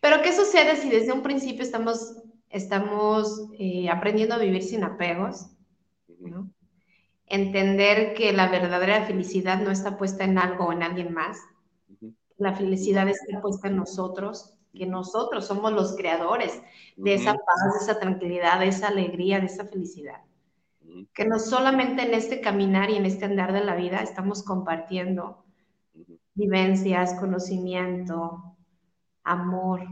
Pero ¿qué sucede si desde un principio estamos, estamos eh, aprendiendo a vivir sin apegos? Entender que la verdadera felicidad no está puesta en algo o en alguien más. La felicidad está puesta en nosotros, que nosotros somos los creadores de esa paz, de esa tranquilidad, de esa alegría, de esa felicidad. Que no solamente en este caminar y en este andar de la vida estamos compartiendo vivencias, conocimiento, amor.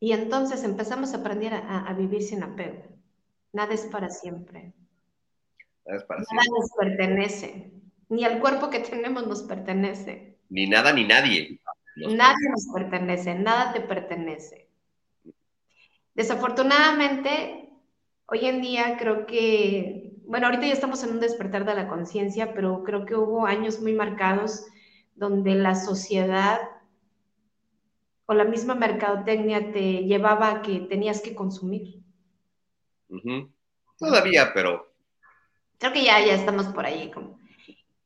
Y entonces empezamos a aprender a, vivir sin apego. Nada es para siempre. Nada es para Nada nos pertenece. Ni el cuerpo que tenemos nos pertenece. Ni nada ni nadie. nadie nos pertenece, nada te pertenece. Desafortunadamente, hoy en día creo que, bueno, ahorita ya estamos en un despertar de la conciencia, pero creo que hubo años muy marcados donde la sociedad o la misma mercadotecnia te llevaba a que tenías que consumir. Todavía, pero. Creo que ya, ya estamos por ahí. Como.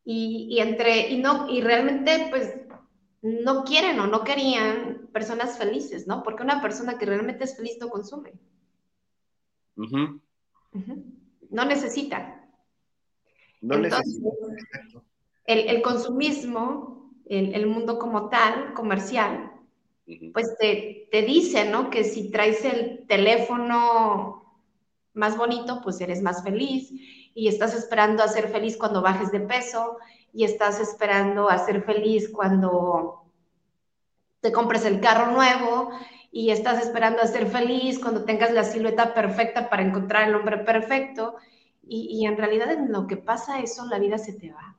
Y, entre, y no, y realmente, pues, no quieren o no querían personas felices, ¿no? Porque una persona que realmente es feliz no consume. No necesita. No necesita. El, consumismo, el, el mundo como tal, comercial, pues te, te dice, ¿no? Que si traes el teléfono más bonito, pues eres más feliz. Y estás esperando a ser feliz cuando bajes de peso. Y estás esperando a ser feliz cuando te compres el carro nuevo y estás esperando a ser feliz cuando tengas la silueta perfecta para encontrar el hombre perfecto y, en realidad en lo que pasa eso la vida se te va.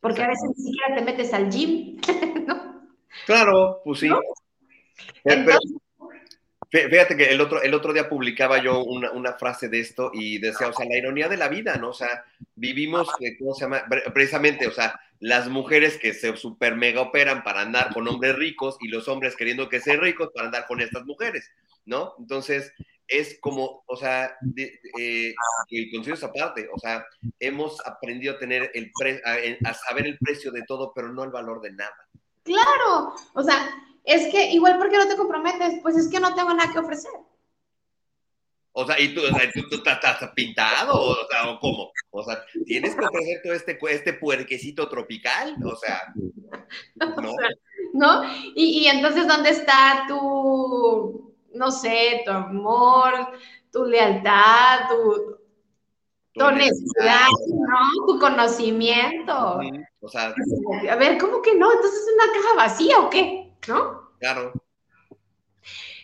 Porque a veces ni siquiera te metes al gym, ¿no? Claro, pues sí. Eh, Fíjate que el otro, el otro día publicaba yo una, una, frase de esto y decía, o sea, la ironía de la vida, ¿no? O sea, vivimos, ¿cómo se llama? Precisamente, o sea, las mujeres que se super mega operan para andar con hombres ricos y los hombres queriendo que sean ricos para andar con estas mujeres, ¿no? Entonces, es como, o sea, eh, el es aparte, o sea, hemos aprendido a tener el a, a saber el precio de todo, pero no el valor de nada. Claro, o sea, es que igual porque no te comprometes, pues es que no tengo nada que ofrecer. O sea, ¿y tú, tú, estás pintado? O, sea, ¿o cómo? O sea, ¿tienes que ofrecer todo este, este puerquecito tropical? O sea, ¿no? ¿no? Y, y, entonces, ¿dónde está tu, no sé, tu amor, tu lealtad, tu, tu honestidad, ¿no? Tu conocimiento. O sea, a ver, ¿cómo que no? Entonces es una caja vacía o qué? ¿No? Claro.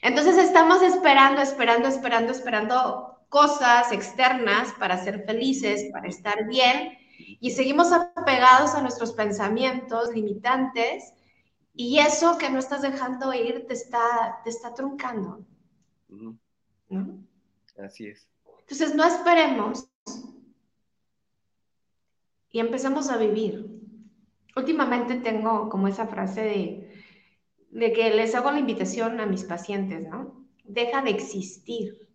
Entonces estamos esperando, esperando, esperando, esperando cosas externas para ser felices, para estar bien, y seguimos apegados a nuestros pensamientos limitantes, y eso que no estás dejando ir te está, te está truncando. ¿no? Así es. Entonces no esperemos y empezamos a vivir. Últimamente tengo como esa frase de de que les hago la invitación a mis pacientes, ¿no? Deja de existir.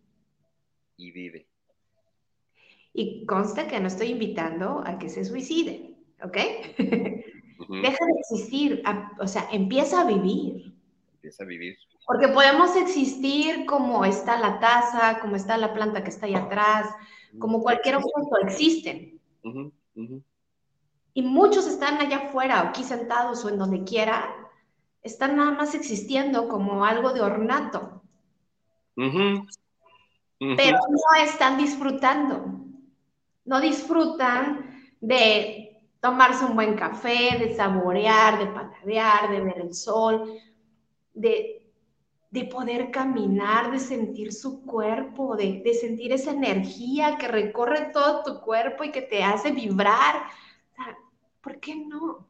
Y vive. Y consta que no estoy invitando a que se suicide, ¿ok? Deja de existir, o sea, empieza a vivir. Empieza a vivir. Porque podemos existir como está la taza, como está la planta que está ahí atrás, como cualquier objeto, existen. Y muchos están allá afuera, aquí sentados o en donde quiera, están nada más existiendo como algo de ornato. Pero no están disfrutando. No disfrutan de tomarse un buen café, de saborear, de patadear, de ver el sol, de, de poder caminar, de sentir su cuerpo, de, de, sentir esa energía que recorre todo tu cuerpo y que te hace vibrar. ¿Por qué no?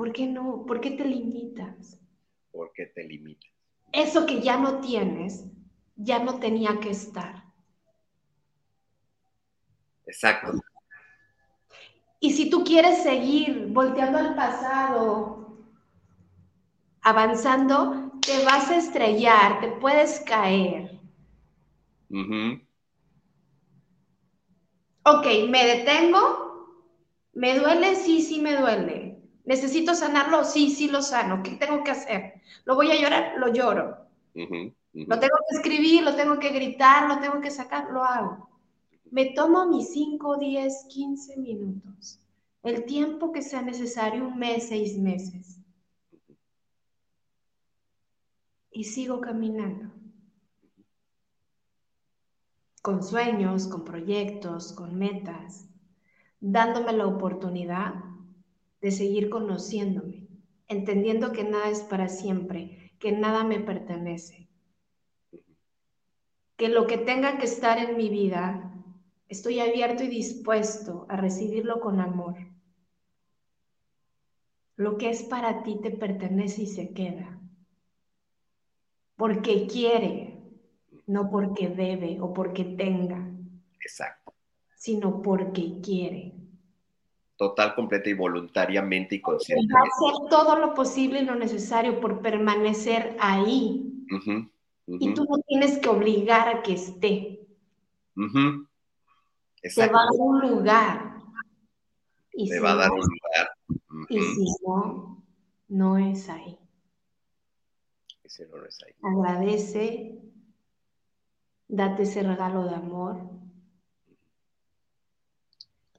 ¿Por qué no? ¿Por qué te limitas? ¿Por qué te limitas? Eso que ya no tienes, ya no tenía que estar. Exacto. Y si tú quieres seguir volteando al pasado, avanzando, te vas a estrellar, te puedes caer. Ok, ¿me detengo? ¿Me duele? Sí, sí me duele. ¿Necesito sanarlo? Sí, sí lo sano. ¿Qué tengo que hacer? ¿Lo voy a llorar? Lo lloro. Lo tengo que escribir, lo tengo que gritar, lo tengo que sacar, lo hago. Me tomo mis 5, 10, 15 minutos. El tiempo que sea necesario, un mes, seis meses. Y sigo caminando. Con sueños, con proyectos, con metas, dándome la oportunidad de seguir conociéndome, entendiendo que nada es para siempre, que nada me pertenece, que lo que tenga que estar en mi vida, estoy abierto y dispuesto a recibirlo con amor. Lo que es para ti te pertenece y se queda, porque quiere, no porque debe o porque tenga. Exacto. Sino porque quiere total, completa y voluntariamente y consciente. Va a hacer todo lo posible y lo necesario por permanecer ahí. Y tú no tienes que obligar a que esté. Se va a dar un lugar. Y Se va a dar un lugar. Y si no, no es ahí. Ese no es ahí. Agradece, date ese regalo de amor.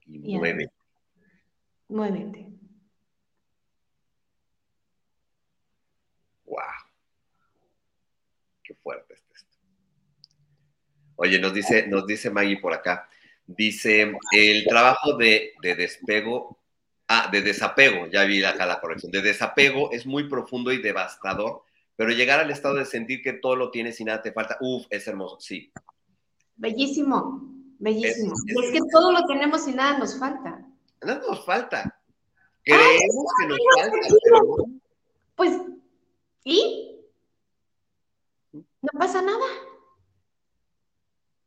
Y mueve. Muévete. Wow. Qué fuerte es esto. Oye, nos dice, nos dice Maggie por acá. Dice, el trabajo de, de despego, ah, de desapego, ya vi acá la corrección, de desapego es muy profundo y devastador, pero llegar al estado de sentir que todo lo tienes y nada te falta, uff, es hermoso, sí. Bellísimo, bellísimo. es que todo lo tenemos y nada nos falta. No nos falta. Creemos que nos falta, Pues ¿Y? No pasa nada.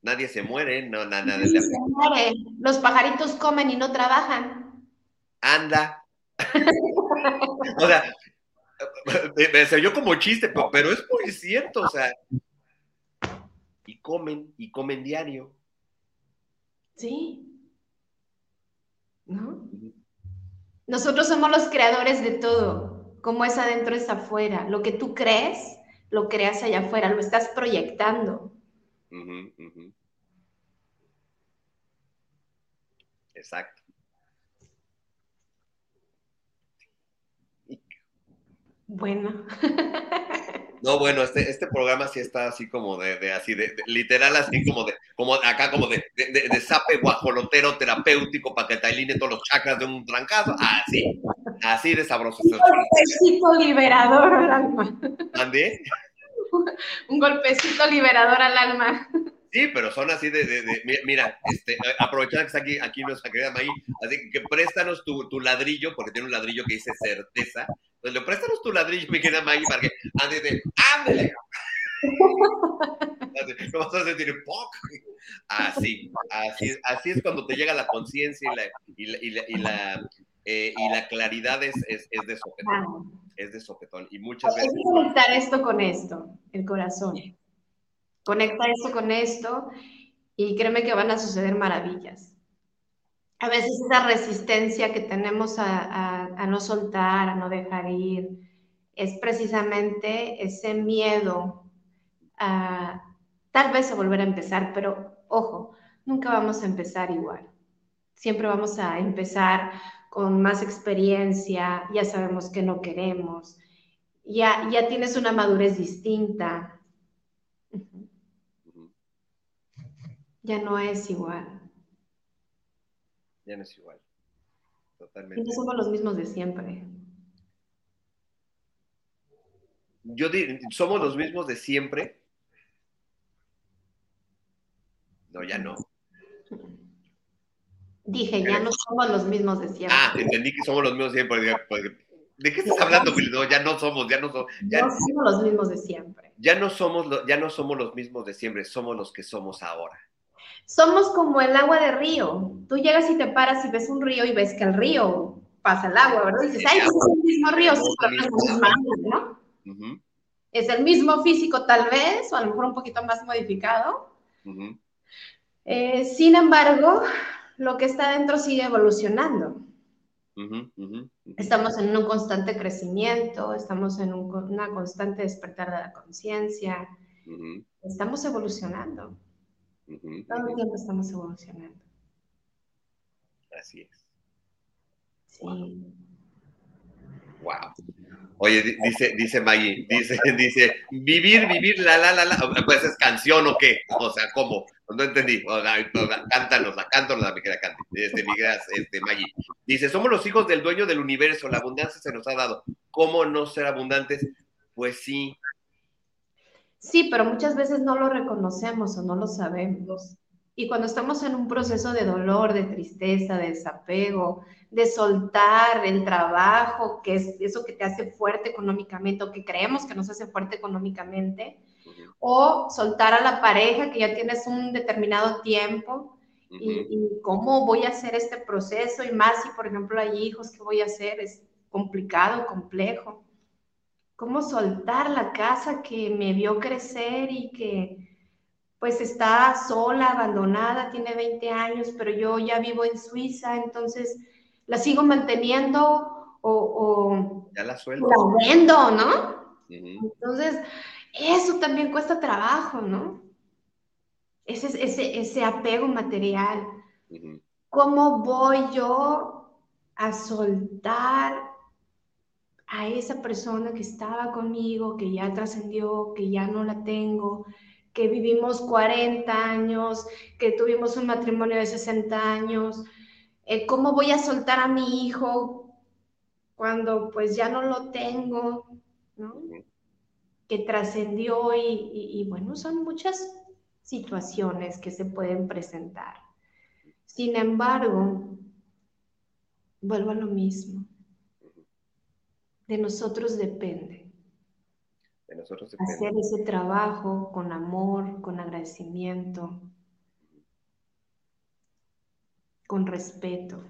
Nadie se muere, no, nada. Nadie se muere. Los pajaritos comen y no trabajan. Anda. o sea, me salió como chiste, pero, es muy cierto, o sea. Y comen, y comen diario. Sí. ¿No? Nosotros somos los creadores de todo. Como es adentro es afuera. Lo que tú crees, lo creas allá afuera, lo estás proyectando. Exacto. Bueno. No, bueno, este, este programa sí está así como de, así de, literal así como de, como acá como de, de, de sape guajolotero terapéutico para que te alinee todos los chakras de un trancazo, así, así de sabroso. Un golpecito liberador al alma. ¿Andé? Un golpecito liberador al alma. Sí, pero son así de, de, mira, este, aprovechando que está aquí, aquí nuestra querida May, así que préstanos tu, tu, ladrillo, porque tiene un ladrillo que dice certeza. Entonces, le préstanos tu ladrillo, mi querida May, para que ande de, ándale. No vas a sentir poc. Así, así, así es cuando te llega la conciencia y la, y la, y la, y la, eh, y la claridad es, es, es de sopetón. Es de sopetón. Y muchas veces. Hay que conectar esto con esto, el corazón. Conecta esto con esto y créeme que van a suceder maravillas. A veces esa resistencia que tenemos a, no soltar, a no dejar ir, es precisamente ese miedo a tal vez a volver a empezar, pero ojo, nunca vamos a empezar igual. Siempre vamos a empezar con más experiencia, ya sabemos que no queremos, ya, ya tienes una madurez distinta, ya no es igual. Ya no es igual. Totalmente. no somos los mismos de siempre. Yo diría, ¿somos los mismos de siempre? No, ya no. Dije, ya no somos los mismos de siempre. Ah, entendí que somos los mismos de siempre. Pues, ¿De qué estás hablando, Willy? No, ya no somos, ya no somos. Ya no somos los mismos de siempre. Ya no somos, ya no somos los mismos de siempre, somos los que somos ahora. Somos como el agua de río. Tú llegas y te paras y ves un río y ves que el río pasa el agua, ¿verdad? Y dices, ay, pues es el mismo río, es el ¿no? Es el mismo físico tal vez, o a lo mejor un poquito más modificado. Eh, sin embargo, lo que está dentro sigue evolucionando. Estamos en un constante crecimiento, estamos en una constante despertar de la conciencia, estamos evolucionando. Todo el tiempo estamos evolucionando. Así es. Sí. Wow. Oye, dice, dice Maggie, dice, dice, vivir, vivir, la, la, la, la, pues es canción o qué, o sea, ¿cómo? No entendí, o sea, cántanos, la cántanos, mi querida este, mi este, Maggie. Dice, somos los hijos del dueño del universo, la abundancia se nos ha dado, ¿cómo no ser abundantes? Pues sí, Sí, pero muchas veces no lo reconocemos o no lo sabemos. Y cuando estamos en un proceso de dolor, de tristeza, de desapego, de soltar el trabajo, que es eso que te hace fuerte económicamente o que creemos que nos hace fuerte económicamente, o soltar a la pareja que ya tienes un determinado tiempo y, y, cómo voy a hacer este proceso y más si, por ejemplo, hay hijos, ¿qué voy a hacer? Es complicado, complejo cómo soltar la casa que me vio crecer y que pues está sola, abandonada, tiene 20 años, pero yo ya vivo en Suiza, entonces la sigo manteniendo o, ya la suelto. La vendo, ¿no? Entonces, eso también cuesta trabajo, ¿no? Ese, ese, ese apego material. ¿Cómo voy yo a soltar a esa persona que estaba conmigo, que ya trascendió, que ya no la tengo, que vivimos 40 años, que tuvimos un matrimonio de 60 años, eh, ¿cómo voy a soltar a mi hijo cuando pues ya no lo tengo, ¿no? que trascendió y, y bueno, son muchas situaciones que se pueden presentar. Sin embargo, vuelvo a lo mismo de nosotros depende. hacer ese trabajo con amor, con agradecimiento, con respeto,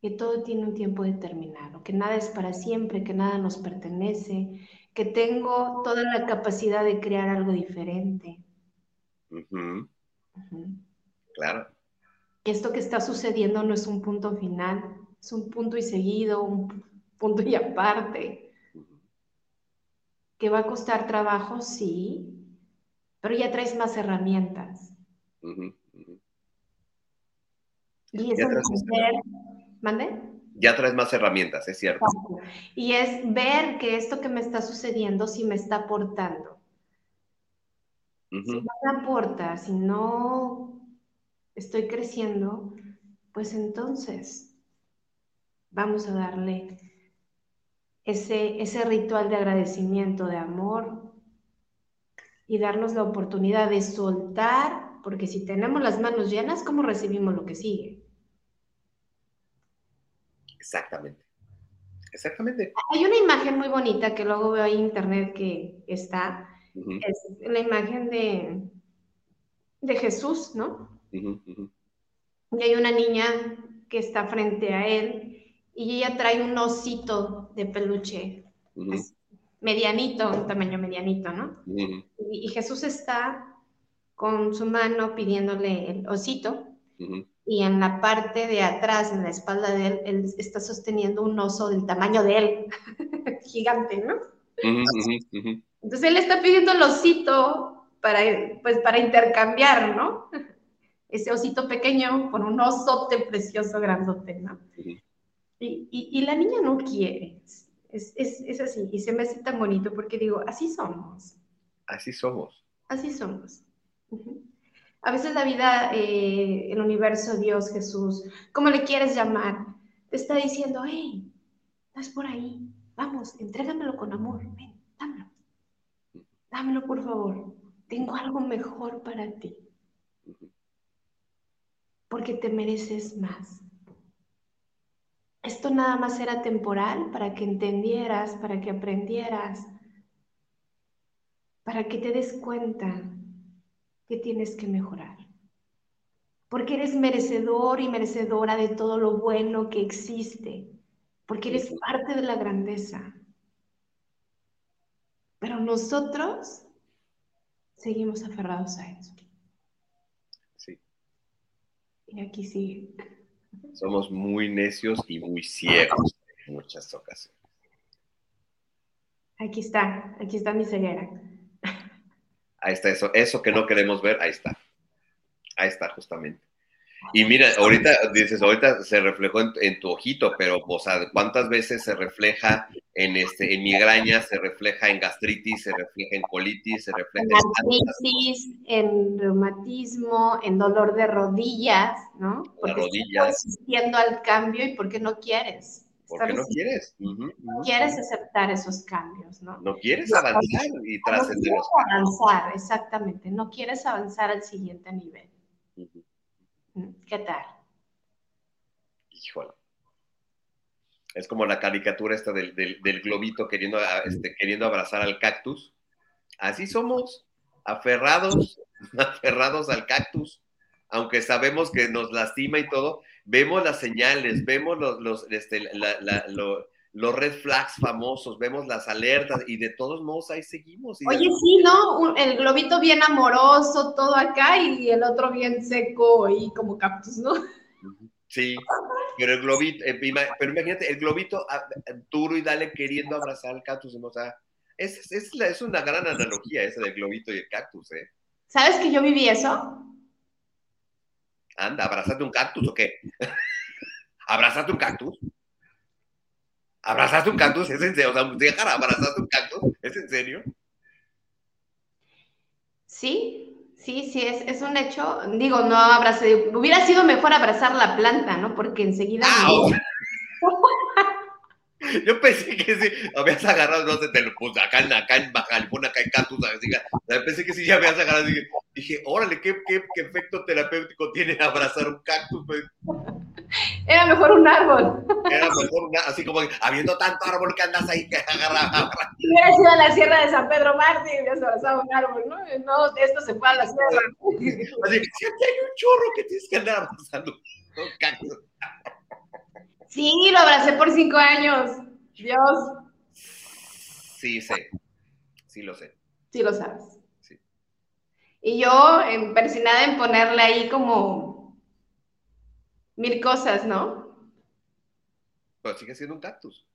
que todo tiene un tiempo determinado, que nada es para siempre, que nada nos pertenece, que tengo toda la capacidad de crear algo diferente. Claro. Que esto que está sucediendo no es un punto final, es un punto y seguido, un punto y aparte. Que va a costar trabajo, sí, pero ya traes más herramientas. Y eso es ver, ¿mande? Ya traes más herramientas, es cierto. Y es ver que esto que me está sucediendo sí me está aportando. Si no me aporta, si no estoy creciendo, pues entonces vamos a darle ese, ese ritual de agradecimiento, de amor y darnos la oportunidad de soltar, porque si tenemos las manos llenas, ¿cómo recibimos lo que sigue? Exactamente. Exactamente. Hay una imagen muy bonita que luego veo ahí en internet que está, es la imagen de, de Jesús, ¿no? Y hay una niña que está frente a él y ella trae un osito de peluche, medianito, un tamaño medianito, ¿no? y, Jesús está con su mano pidiéndole el osito y en la parte de atrás, en la espalda de él, él está sosteniendo un oso del tamaño de él, gigante, ¿no? Entonces él está pidiendo el osito para, pues, para intercambiar, ¿no? Ese osito pequeño con un osote precioso, grandote, ¿no? Y, y, la niña no quiere, es, es, es, así, y se me hace tan bonito porque digo, así somos. Así somos. Así somos. A veces la vida, eh, el universo, Dios, Jesús, como le quieres llamar, te está diciendo, hey, estás por ahí, vamos, entrégamelo con amor, ven, dámelo. Dámelo, por favor. Tengo algo mejor para ti. Porque te mereces más. Esto nada más era temporal para que entendieras, para que aprendieras, para que te des cuenta que tienes que mejorar. Porque eres merecedor y merecedora de todo lo bueno que existe. Porque eres parte de la grandeza. Pero nosotros seguimos aferrados a eso. Sí. Y aquí sigue. Somos muy necios y muy ciegos en muchas ocasiones. Aquí está, aquí está mi ceguera. Ahí está eso, eso que no queremos ver, ahí está. Ahí está, justamente. Y mira, ahorita dices, ahorita se reflejó en, tu ojito, pero, o sea, ¿cuántas veces se refleja en, este, en migraña, se refleja en gastritis, se refleja en colitis, se refleja en... Artritis, en reumatismo, en dolor de rodillas, ¿no? Porque rodillas. asistiendo al cambio y porque no quieres. Porque no quieres. No quieres aceptar esos cambios, ¿no? No quieres avanzar y trascender. No quieres avanzar, exactamente. No quieres avanzar al siguiente nivel. ¿Qué tal? Híjole. Es como la caricatura esta del, globito queriendo, este, queriendo abrazar al cactus. Así somos, aferrados, aferrados al cactus, aunque sabemos que nos lastima y todo, vemos las señales, vemos los, los, este, los red flags famosos, vemos las alertas y de todos modos ahí seguimos. Oye, sí, ¿no? El globito bien amoroso, todo acá y el otro bien seco y como cactus, ¿no? Sí, pero el globito, eh, pero imagínate, el globito ah, duro y dale queriendo abrazar al cactus, o sea, es, es, es una gran analogía esa del globito y el cactus, ¿eh? ¿Sabes que yo viví eso? Anda, ¿abrazaste un cactus o qué? ¿Abrazaste un cactus? ¿Abrazaste un cactus? ¿Es en serio? O sea, dejar abrazaste un cactus. ¿Es en serio? Sí, sí, sí, es, es un hecho. Digo, no abracé. Hubiera sido mejor abrazar la planta, ¿no? Porque enseguida. Ah, Yo pensé que sí, habías agarrado, no sé, te lo puse acá en, acá en Baja California, acá en Cactus, así que, pensé que sí ya habías agarrado, dije, dije órale, ¿qué, qué, qué efecto terapéutico tiene abrazar un cactus? Pues? Era mejor un árbol. Era mejor, una- así como habiendo tanto árbol que andas ahí que agarra, agarra. Si hubiera sido a la sierra de San Pedro Martín, hubieras abrazado un árbol, ¿no? No, esto se fue a la sierra. Así, si aquí hay un chorro que tienes que andar abrazando. Un cactus. Sí, lo abracé por cinco años. Dios, Sí, sé. Sí, lo sé. sí lo sabes. Sí. Y yo, empersinada en ponerle ahí como mil cosas, ¿no? Pero sigue siendo un cactus.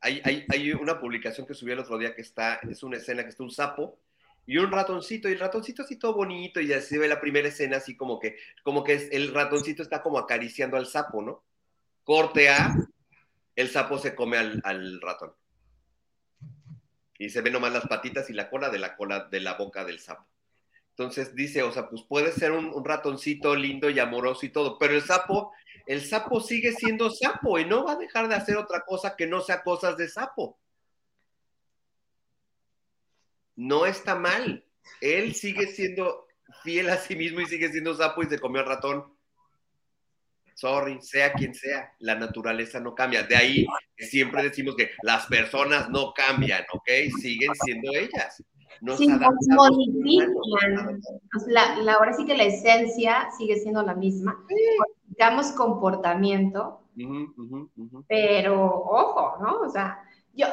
Hay, hay, hay una publicación que subí el otro día que está, es una escena que está un sapo y un ratoncito, y el ratoncito así todo bonito, y ya se ve la primera escena así como que, como que el ratoncito está como acariciando al sapo, ¿no? Corte A, el sapo se come al, al ratón. Y se ven nomás las patitas y la cola de la cola de la boca del sapo. Entonces dice, o sea, pues puede ser un, ratoncito lindo y amoroso y todo, pero el sapo, el sapo sigue siendo sapo y no va a dejar de hacer otra cosa que no sea cosas de sapo. No está mal. Él sigue siendo fiel a sí mismo y sigue siendo sapo y se comió al ratón. Sorry, sea quien sea, la naturaleza no cambia. De ahí siempre decimos que las personas no cambian, ¿ok? Siguen siendo ellas. Nos Sí, modifican. sea, La, la- ahora sí que la esencia sigue siendo la misma. Modificamos comportamiento, pero ojo, ¿no? O sea, yo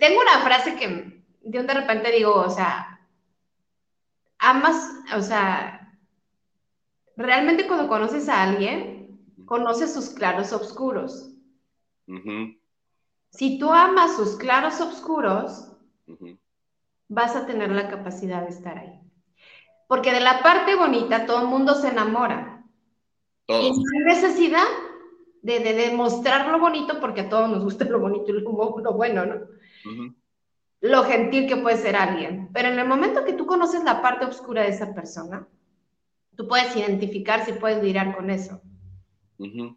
tengo una frase que de un de repente digo, o sea, amas, o sea, realmente cuando conoces a alguien, conoces sus claros oscuros. Si tú amas sus claros oscuros. Vas a tener la capacidad de estar ahí. Porque de la parte bonita todo el mundo se enamora. Y Todos. no hay necesidad de, de demostrar lo bonito porque a todos nos gusta lo bonito y lo, lo bueno, ¿no? Ujú, Lo gentil que puede ser alguien. Pero en el momento que tú conoces la parte oscura de esa persona, tú puedes identificar si puedes lidiar con eso. ujú.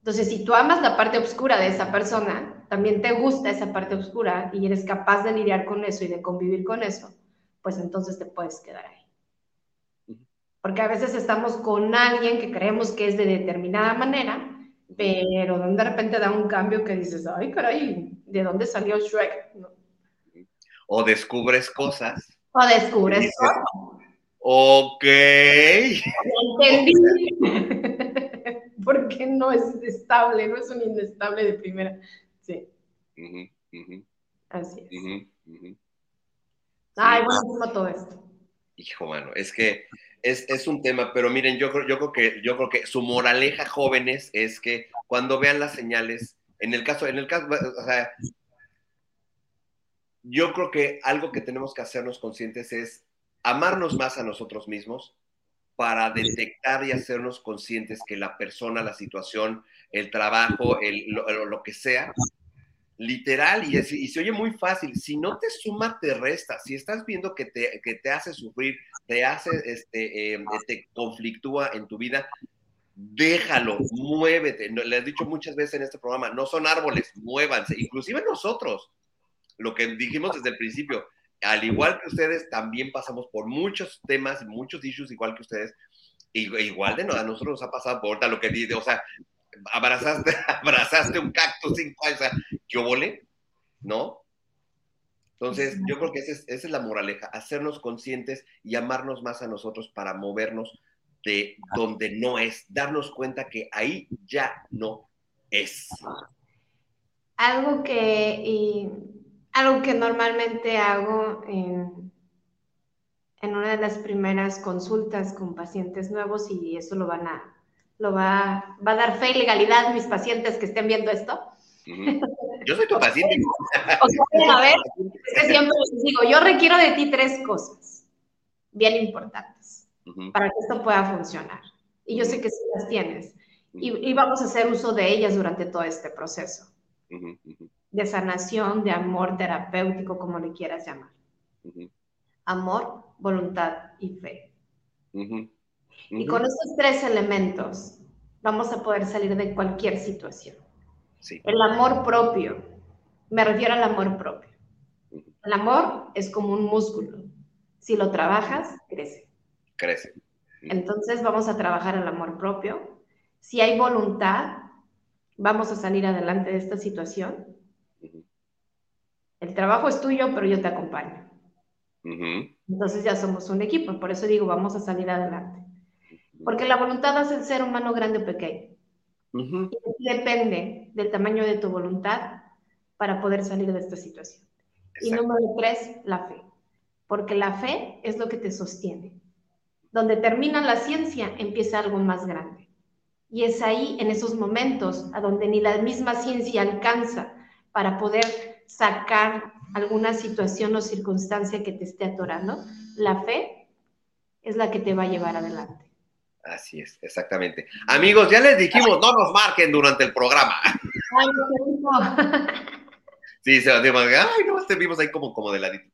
Entonces, si tú amas la parte oscura de esa persona, también te gusta esa parte oscura y eres capaz de lidiar con eso y de convivir con eso, pues entonces te puedes quedar ahí. Porque a veces estamos con alguien que creemos que es de determinada manera, pero de repente da un cambio que dices, ay, caray, ¿de dónde salió Shrek? ¿No? O descubres cosas. O descubres, dices, Ok. entendí. Porque no es estable, no es un inestable de primera. Sí, Ujú, ujú, así es. ujú, ujú. Ay, buenísimo todo esto. Hijo, mano, es que es, es un tema, pero miren, yo creo, yo creo que yo creo que su moraleja, jóvenes, es que cuando vean las señales, en el caso, en el caso, o sea, yo creo que algo que tenemos que hacernos conscientes es amarnos más a nosotros mismos para detectar y hacernos conscientes que la persona, la situación, el trabajo, el, lo, lo que sea, literal, y, es, se oye muy fácil, si no te suma, te resta. Si estás viendo que te, que te hace sufrir, te hace, este, eh, te conflictúa en tu vida, déjalo, muévete. Le he dicho muchas veces en este programa, no son árboles, muévanse, inclusive nosotros, lo que dijimos desde el principio, al igual que ustedes, también pasamos por muchos temas, muchos issues, igual que ustedes, igual de a nosotros nos ha pasado por ahorita lo que dice, o sea, abrazaste, abrazaste un cactus sin o sea, ¿qué volé? ¿No? Entonces, yo creo que esa es, esa es, la moraleja, hacernos conscientes y amarnos más a nosotros para movernos de donde no es, darnos cuenta que ahí ya no es. Algo que, y, algo que normalmente hago en, en una de las primeras consultas con pacientes nuevos, y eso lo van a lo va, va, a dar fe y legalidad mis pacientes que estén viendo esto. Uh -huh. Yo soy tu paciente. o sea, a ver, es que siempre les digo, yo requiero de ti tres cosas bien importantes uh -huh. para que esto pueda funcionar. Y yo sé que sí las tienes. Y, y vamos a hacer uso de ellas durante todo este proceso. Uh -huh. De sanación, de amor terapéutico, como le quieras llamar. Amor, voluntad y fe. Y con estos tres elementos vamos a poder salir de cualquier situación. Sí. El amor propio, me refiero al amor propio. El amor es como un músculo. Si lo trabajas, crece. Crece. Entonces vamos a trabajar el amor propio. Si hay voluntad, vamos a salir adelante de esta situación. El trabajo es tuyo, pero yo te acompaño. Entonces ya somos un equipo, por eso digo, vamos a salir adelante. Porque la voluntad hace el ser humano grande o pequeño. y depende del tamaño de tu voluntad para poder salir de esta situación. Y número tres, la fe. Porque la fe es lo que te sostiene. Donde termina la ciencia, empieza algo más grande. Y es ahí, en esos momentos, a donde ni la misma ciencia alcanza para poder sacar alguna situación o circunstancia que te esté atorando, la fe es la que te va a llevar adelante. Así es, exactamente. Amigos, ya les dijimos, no nos marquen durante el programa. Ay, sí, se van a ay, no, vimos ahí como, como de ladito.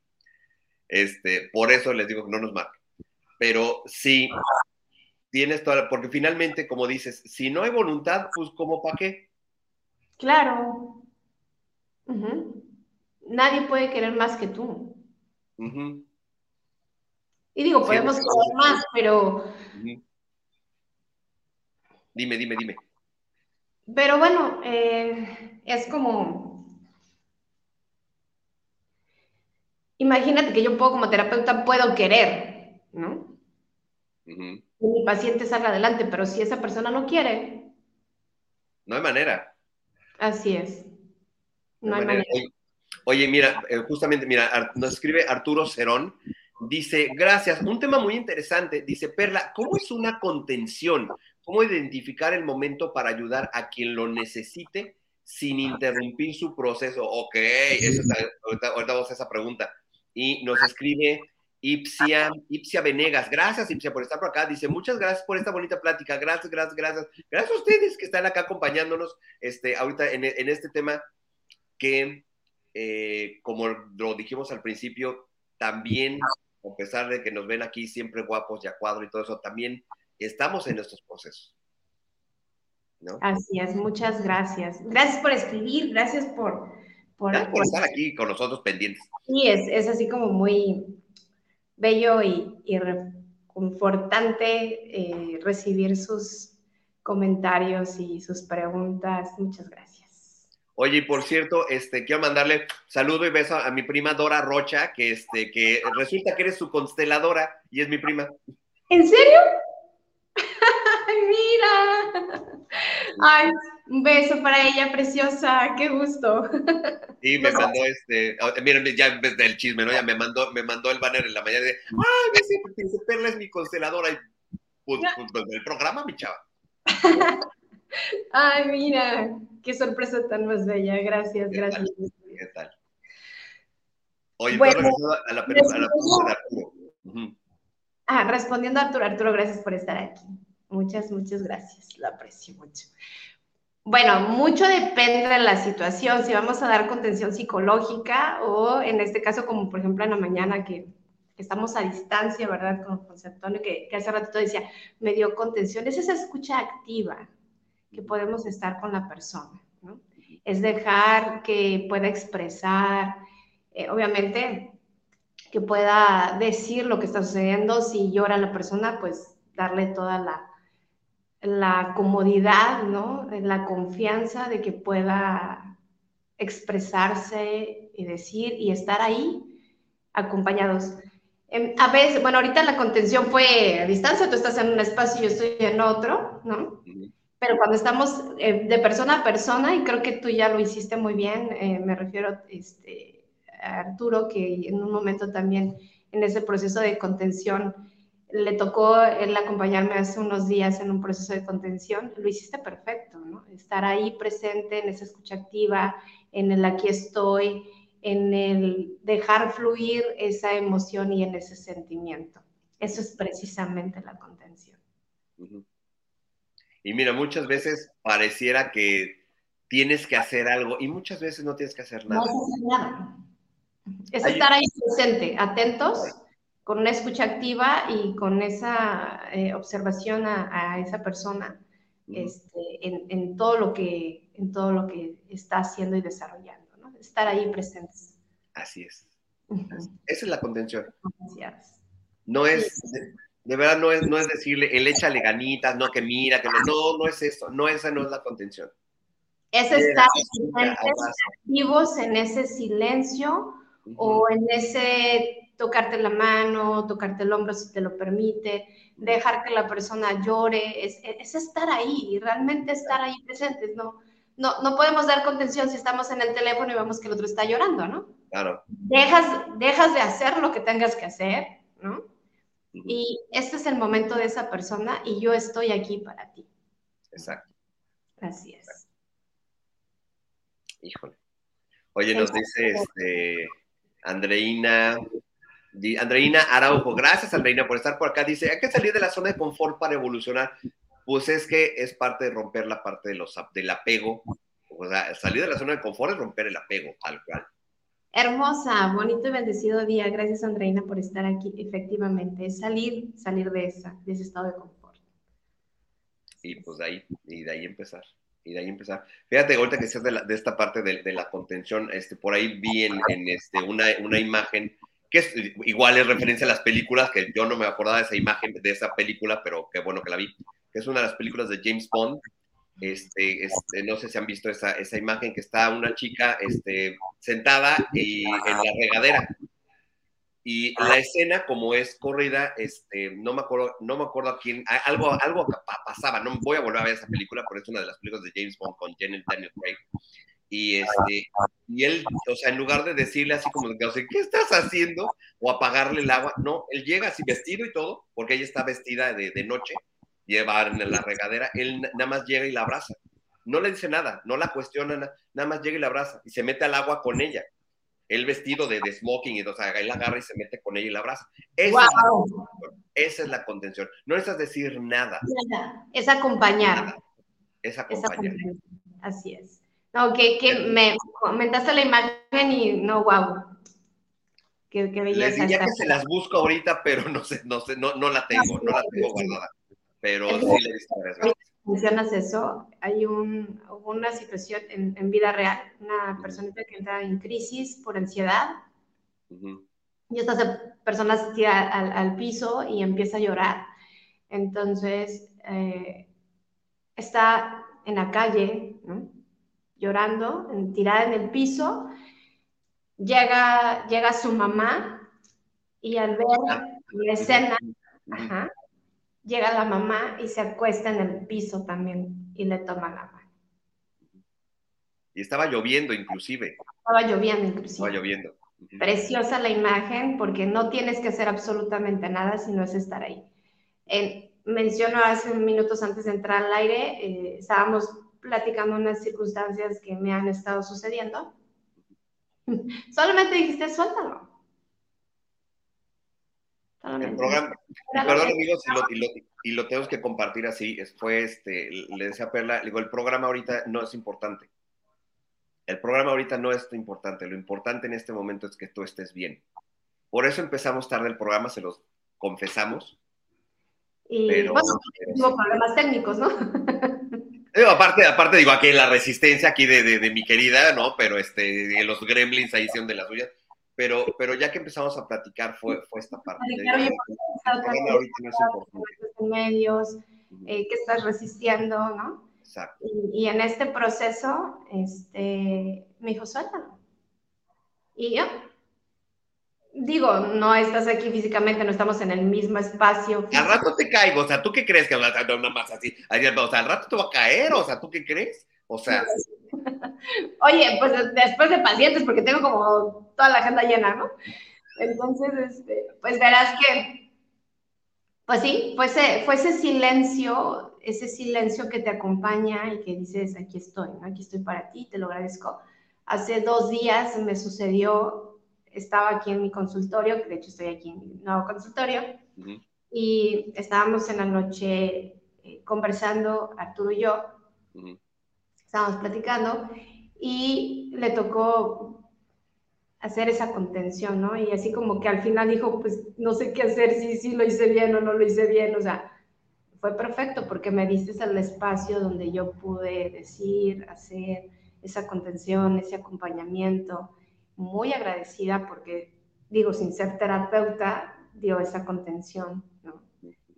Este, por eso les digo que no nos marquen. Pero sí, tienes toda, porque finalmente, como dices, si no hay voluntad, pues ¿cómo para qué? Claro. Nadie puede querer más que tú. Y digo, podemos querer más, pero... Dime, dime, dime. Pero bueno, eh, es como... Imagínate que yo puedo como terapeuta, puedo querer, ¿no? Que mi paciente salga adelante, pero si esa persona no quiere... No hay manera. Así es. No, hay manera. Oye, mira, eh, justamente, mira, nos escribe Arturo Cerón, dice, gracias, un tema muy interesante, dice Perla, ¿cómo es una contención? ¿Cómo identificar el momento para ayudar a quien lo necesite sin interrumpir su proceso? Ok, eso ahorita, vamos a esa pregunta. Y nos escribe Ipsia, Ipsia Venegas. Gracias, Ipsia, por estar por acá. Dice, muchas gracias por esta bonita plática. Gracias, gracias, gracias. Gracias a ustedes que están acá acompañándonos este, ahorita en, en este tema que eh, como lo dijimos al principio, también, a pesar de que nos ven aquí siempre guapos y a cuadro y todo eso, también estamos en estos procesos. Así es, muchas gracias. Importante por escribir, gracias por, por, estar aquí con nosotros pendientes. Sí, es, es así como muy bello y, y reconfortante eh, recibir sus comentarios y sus preguntas. Muchas gracias. Oye, y por cierto, este, quiero mandarle saludo y beso a mi prima Dora Rocha, que, este, que resulta que eres su consteladora y es mi prima. ¿En serio? ¡Ay, un beso para ella, preciosa, qué gusto. Sí, me mandó este, miren, ya en vez del chisme, ¿no? Ya me mandó, me mandó el banner en la mañana de, ay, ese Perla es mi consteladora y pues, pues, el programa, mi chava. Ay, mira, qué sorpresa tan más bella. Gracias, gracias. ¿Qué tal? Oye, bueno, a la, pregunta de Arturo. Ah, respondiendo a Arturo, Arturo, gracias por estar aquí. Muchas, muchas gracias. Lo aprecio mucho. Bueno, mucho depende de la situación, si vamos a dar contención psicológica o en este caso, como por ejemplo en la mañana que, estamos a distancia, ¿verdad? Con José Antonio, que, que hace ratito decía, me dio contención, es esa escucha activa, que podemos estar con la persona, ¿no? Es dejar que pueda expresar, eh, obviamente, que pueda decir lo que está sucediendo. Si llora la persona, pues darle toda la, la comodidad, ¿no? La confianza de que pueda expresarse y decir y estar ahí acompañados. Em, a veces, bueno, ahorita la contención fue a distancia, tú estás en un espacio y yo estoy en otro, ¿no? pero cuando estamos eh, de persona a persona, y creo que tú ya lo hiciste muy bien, eh, me refiero este, a Arturo, que en un momento también en ese proceso de contención le tocó él acompañarme hace unos días en un proceso de contención, lo hiciste perfecto, ¿no? Estar ahí presente en esa escucha activa, en el aquí estoy, en el dejar fluir esa emoción y en ese sentimiento. Eso es precisamente la contención. Y mira, muchas veces pareciera que tienes que hacer algo y muchas veces no tienes que hacer nada. No nada. Es estar ahí presente, atentos, con una escucha activa y con esa eh, observación a, esa persona este, en, todo lo que, en todo lo que está haciendo y desarrollando, ¿no? Estar ahí presentes. Así es. Esa es la contención. No es, De verdad no es, no es decirle, él échale ganitas, no que mira, que no, no, no es eso, no, esa no es la contención. Es estar activos en ese silencio o en ese tocarte la mano, tocarte el hombro si te lo permite, dejar que la persona llore, es, es estar ahí, realmente estar ahí presentes, ¿no? No, no podemos dar contención si estamos en el teléfono y vemos que el otro está llorando, ¿no? Claro. Dejas, dejas de hacer lo que tengas que hacer, ¿no? Y este es el momento de esa persona y yo estoy aquí para ti. Exacto. Así es. Híjole. Oye, nos dice este, Andreina, Andreina Araujo, gracias Andreina por estar por acá. Dice, hay que salir de la zona de confort para evolucionar. Pues es que es parte de romper la parte de los, del apego. O sea, salir de la zona de confort es romper el apego, tal cual. Hermosa, bonito y bendecido día. Gracias, Andreina, por estar aquí. Efectivamente, es salir, salir de, esa, de ese estado de confort. Y pues de ahí, y de ahí empezar. Y de ahí empezar. Fíjate, ahorita que seas de, de esta parte de, de, la contención, este, por ahí vi en, en este, una, una imagen que es, igual es referencia a las películas, que yo no me acordaba de esa imagen, de esa película, pero qué bueno que la vi, que es una de las películas de James Bond, este, este, no sé si han visto esa, esa imagen que está una chica este, sentada y, en la regadera. Y la escena, como es corrida, este, no me acuerdo, no me acuerdo a quién, algo, algo pasaba, no voy a volver a ver esa película, pero es una de las películas de James Bond con Janet Daniel Craig. Y, este, y él, o sea, en lugar de decirle así como, o sea, ¿qué estás haciendo? O apagarle el agua, no, él llega así vestido y todo, porque ella está vestida de, de noche, llevar en la regadera, él nada más llega y la abraza. No le dice nada, no la cuestiona, nada más llega y la abraza y se mete al agua con ella. El vestido de, de smoking, y, o sea, él la agarra y se mete con ella y la abraza. Esa, wow. es, esa es la contención. No necesitas decir nada. nada. Es acompañar. Nada. Es acompañar. Es Así es. No, que, que me comentaste la imagen y no, wow. Qué, qué belleza. Les diría que se las busco ahorita, pero no sé, no sé, no, no la tengo, no la tengo guardada pero sí le he visto varias veces. Mencionas eso, hay un, una situación en, en, vida real, una personita que entra en crisis por ansiedad, uh -huh. y esta persona se tira al, al, piso y empieza a llorar. Entonces, eh, está en la calle, ¿no? Llorando, tirada en el piso, llega, llega su mamá y al ver la escena, ajá, llega la mamá y se acuesta en el piso también y le toma la mano. Y estaba lloviendo inclusive. Estaba lloviendo inclusive. Estaba lloviendo. Preciosa la imagen porque no tienes que hacer absolutamente nada sino es estar ahí. En, menciono hace minutos antes de entrar al aire, eh, estábamos platicando unas circunstancias que me han estado sucediendo. Solamente dijiste, suéltalo. El programa, perdón amigos, y lo, y, lo, y lo, tenemos que compartir así, fue este, le decía a Perla, digo, el programa ahorita no es importante. El programa ahorita no es importante, lo importante en este momento es que tú estés bien. Por eso empezamos tarde el programa, se los confesamos. Y pero, bueno, pero, problemas técnicos, ¿no? Digo, aparte, aparte, digo, aquí la resistencia aquí de, de, de mi querida, ¿no? Pero este, los gremlins ahí hicieron de las suyas pero, pero ya que empezamos a platicar fue, fue esta parte. Medios, eh, que estás resistiendo, ¿no? Exacto. Y, y, en este proceso, este, me dijo, suéltalo. Y yo, digo, no estás aquí físicamente, no estamos en el mismo espacio. Físico. Al rato te caigo, o sea, ¿tú qué crees que nada más así? O sea, al rato te va a caer, o sea, ¿tú qué crees? O sea... Oye, pues después de pacientes, porque tengo como toda la agenda llena, ¿no? Entonces, este, pues verás que, pues sí, fue ese, fue ese silencio, ese silencio que te acompaña y que dices, aquí estoy, ¿no? Aquí estoy para ti, te lo agradezco. Hace dos días me sucedió, estaba aquí en mi consultorio, que de hecho estoy aquí en mi nuevo consultorio, uh -huh. y estábamos en la noche eh, conversando, Arturo y yo, uh -huh estábamos platicando y le tocó hacer esa contención, ¿no? Y así como que al final dijo, pues no sé qué hacer, si sí, sí lo hice bien o no lo hice bien, o sea, fue perfecto porque me diste el espacio donde yo pude decir, hacer esa contención, ese acompañamiento, muy agradecida porque, digo, sin ser terapeuta, dio esa contención, ¿no?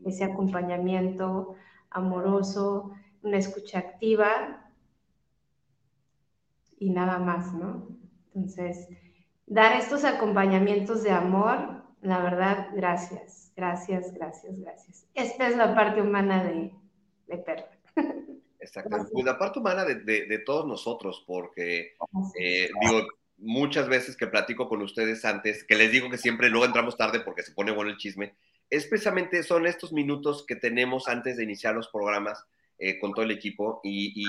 ese acompañamiento amoroso, una escucha activa y nada más, ¿no? Entonces, dar estos acompañamientos de amor, la verdad, gracias, gracias, gracias, gracias. Esta es la parte humana de, de Perla. Exacto. Pues la parte humana de, de, todos nosotros, porque eh, digo, muchas veces que platico con ustedes antes, que les digo que siempre luego entramos tarde porque se pone bueno el chisme, es precisamente son estos minutos que tenemos antes de iniciar los programas eh, con todo el equipo y,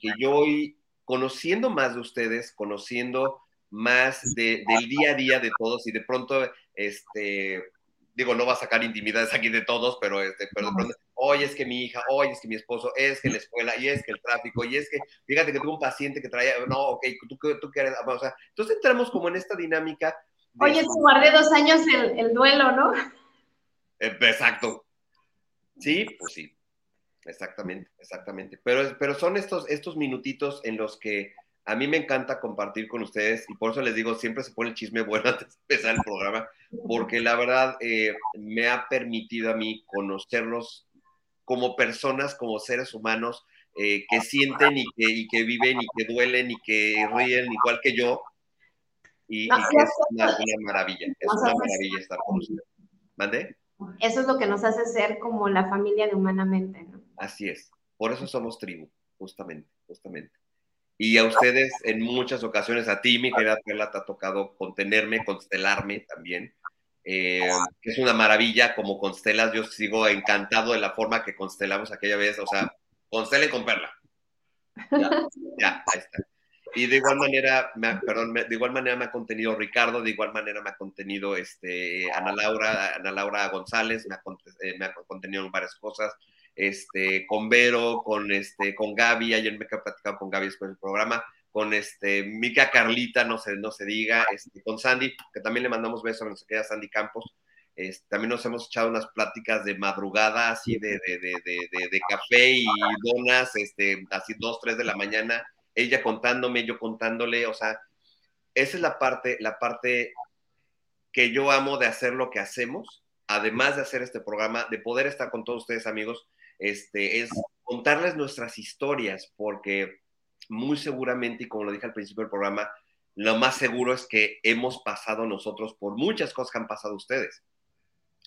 que yo hoy, conociendo más de ustedes, conociendo más de, del día a día de todos y de pronto, este, digo, no va a sacar intimidades aquí de todos, pero, este, pero de pronto, hoy es que mi hija, hoy es que mi esposo, es que la escuela, y es que el tráfico, y es que, fíjate que tuve un paciente que traía, no, ok, tú, tú quieres, o sea, entonces entramos como en esta dinámica. Oye, guardé dos años el, el duelo, ¿no? Eh, exacto. Sí, pues sí. Exactamente, exactamente. Pero, pero son estos, estos minutitos en los que a mí me encanta compartir con ustedes y por eso les digo, siempre se pone el chisme bueno antes de empezar el programa, porque la verdad eh, me ha permitido a mí conocerlos como personas, como seres humanos eh, que sienten y que, y que, viven y que duelen y que ríen igual que yo. Y, que es una, maravilla, es una maravilla estar con ustedes. ¿Mande? Eso es lo que nos hace ser como la familia de humanamente, ¿no? Así es. Por eso somos tribu, justamente, justamente. Y a ustedes en muchas ocasiones, a ti, mi querida Perla, te ha tocado contenerme, constelarme también, eh, que es una maravilla como constelas. Yo sigo encantado de la forma que constelamos aquella vez, o sea, constele con Perla. Ya, ya, ahí está. Y de igual manera, me, perdón, de igual manera me ha contenido Ricardo, de igual manera me ha contenido este, Ana Laura, Ana Laura González, me ha, eh, me ha contenido varias cosas este, con Vero, con, este, con Gaby, ayer me he platicado con Gaby después del programa, con este, Mica Carlita, no se, no se diga, este, con Sandy, que también le mandamos besos a nuestra querida Sandy Campos, este, también nos hemos echado unas pláticas de madrugada, así de, de, de, de, café y donas, este, así dos, tres de la mañana, ella contándome, yo contándole, o sea, esa es la parte, la parte que yo amo de hacer lo que hacemos, además de hacer este programa, de poder estar con todos ustedes amigos, este, es contarles nuestras historias, porque muy seguramente, y como lo dije al principio del programa, lo más seguro es que hemos pasado nosotros por muchas cosas que han pasado ustedes.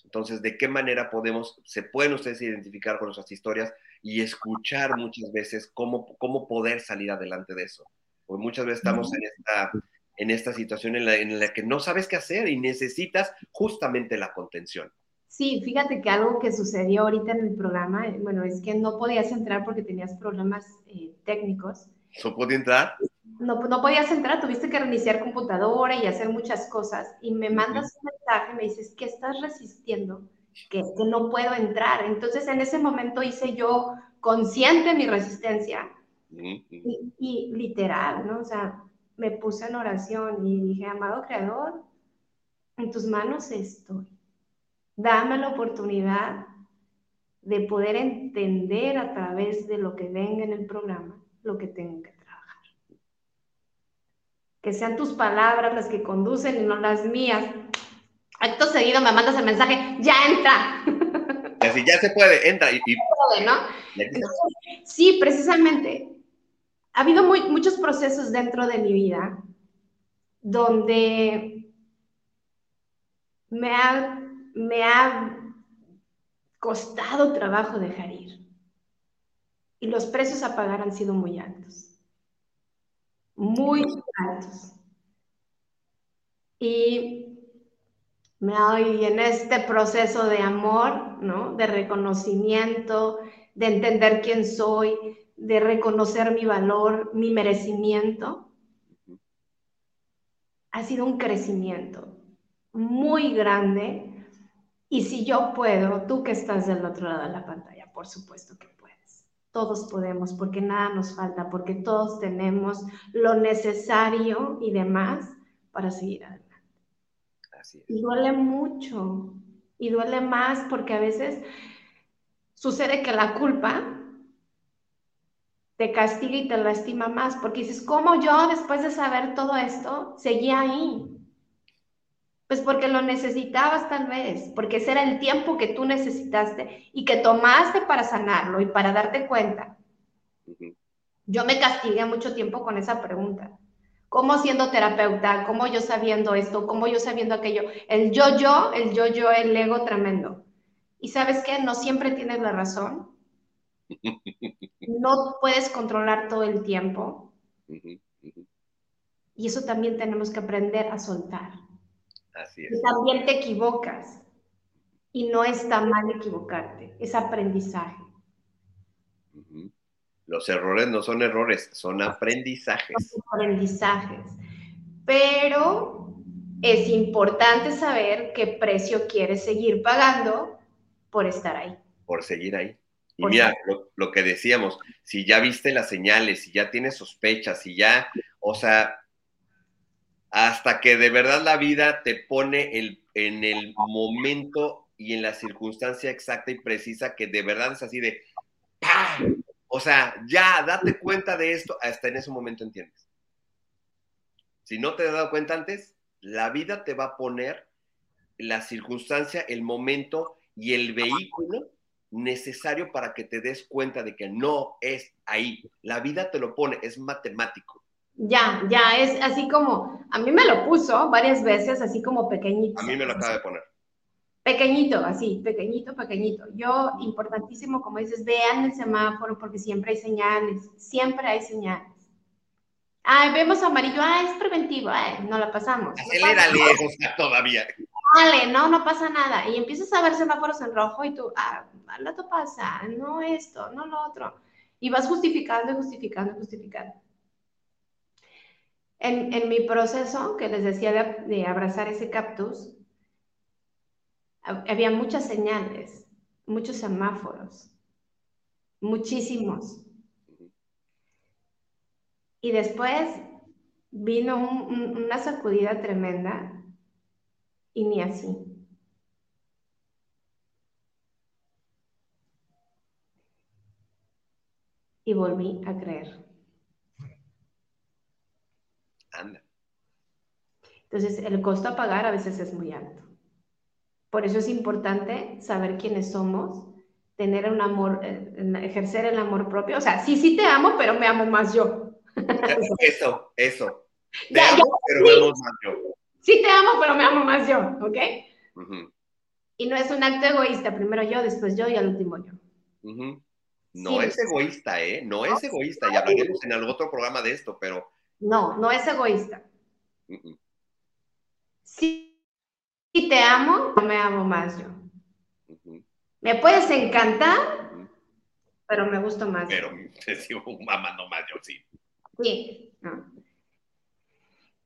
Entonces, ¿de qué manera podemos, se pueden ustedes identificar con nuestras historias y escuchar muchas veces cómo, cómo poder salir adelante de eso? Porque muchas veces estamos en esta, en esta situación en la, en la que no sabes qué hacer y necesitas justamente la contención. Sí, fíjate que algo que sucedió ahorita en el programa, eh, bueno, es que no podías entrar porque tenías problemas eh, técnicos. ¿No podía entrar? No, no podías entrar, tuviste que reiniciar computadora y hacer muchas cosas. Y me mandas un mensaje, me dices que estás resistiendo, que, que no puedo entrar. Entonces, en ese momento hice yo consciente mi resistencia. y, y literal, ¿no? O sea, me puse en oración y dije, amado Creador, en tus manos estoy Dame la oportunidad de poder entender a través de lo que venga en el programa lo que tengo que trabajar. Que sean tus palabras las que conducen y no las mías. Acto seguido me mandas el mensaje, ya entra. Así ya se puede, entra. Y, sí, precisamente. Ha habido muchos procesos dentro de mi vida donde me ha me ha costado trabajo dejar ir. Y los precios a pagar han sido muy altos. Muy altos. Y me doy en este proceso de amor, ¿no? De reconocimiento, de entender quién soy, de reconocer mi valor, mi merecimiento. Ha sido un crecimiento muy grande y si yo puedo, tú que estás del otro lado de la pantalla, por supuesto que puedes. Todos podemos, porque nada nos falta, porque todos tenemos lo necesario y demás para seguir adelante. Así es. Y duele mucho, y duele más porque a veces sucede que la culpa te castiga y te lastima más, porque dices, ¿cómo yo, después de saber todo esto, seguía ahí? Pues porque lo necesitabas tal vez, porque ese era el tiempo que tú necesitaste y que tomaste para sanarlo y para darte cuenta. Yo me castigué mucho tiempo con esa pregunta. ¿Cómo siendo terapeuta? ¿Cómo yo sabiendo esto? ¿Cómo yo sabiendo aquello? El yo-yo, el yo-yo, el ego tremendo. Y sabes qué? No siempre tienes la razón. No puedes controlar todo el tiempo. Y eso también tenemos que aprender a soltar. Así es. también te equivocas. Y no está mal equivocarte, es aprendizaje. Los errores no son errores, son aprendizajes. Son aprendizajes. Pero es importante saber qué precio quieres seguir pagando por estar ahí. Por seguir ahí. Y mira, lo, lo, que decíamos, si ya viste las señales, si ya tienes sospechas, si ya, o sea, hasta que de verdad la vida te pone el, en el momento y en la circunstancia exacta y precisa que de verdad es así de ¡pam! O sea, ya date cuenta de esto, hasta en ese momento entiendes. Si no te has dado cuenta antes, la vida te va a poner la circunstancia, el momento y el vehículo necesario para que te des cuenta de que no es ahí. La vida te lo pone, es matemático. Ya, ya, es así como, a mí me lo puso varias veces, así como pequeñito. A mí me lo acaba de poner. Pequeñito, así, pequeñito, pequeñito. Yo, importantísimo, como dices, vean el semáforo porque siempre hay señales, siempre hay señales. Ay, vemos amarillo, ay, es preventivo, ay, no la pasamos. Acelérale, o sea, todavía. Dale, no, no pasa nada. Y empiezas a ver semáforos en rojo y tú, ah, al rato pasa, no esto, no lo otro. Y vas justificando y justificando y justificando. En, mi proceso, que les decía de, abrazar ese cactus, había muchas señales, muchos semáforos, muchísimos. Y después vino una sacudida tremenda y ni así. Y volví a creer. Entonces, el costo a pagar a veces es muy alto. Por eso es importante saber quiénes somos, tener un amor, eh, ejercer el amor propio. O sea, sí, sí te amo, pero me amo más yo. Eso, eso. Te amo, pero me amo más yo. Sí te amo, pero me amo más yo, ¿ok? Y no es un acto egoísta, primero yo, después yo y al último yo. No es egoísta, ¿eh? No, es egoísta, y hablaremos en algún otro programa de esto, pero no, no es egoísta. Si, te amo, no me amo más yo. Me puedes encantar, pero me gusto más. Pero te sigo amando más yo, sí. Sí.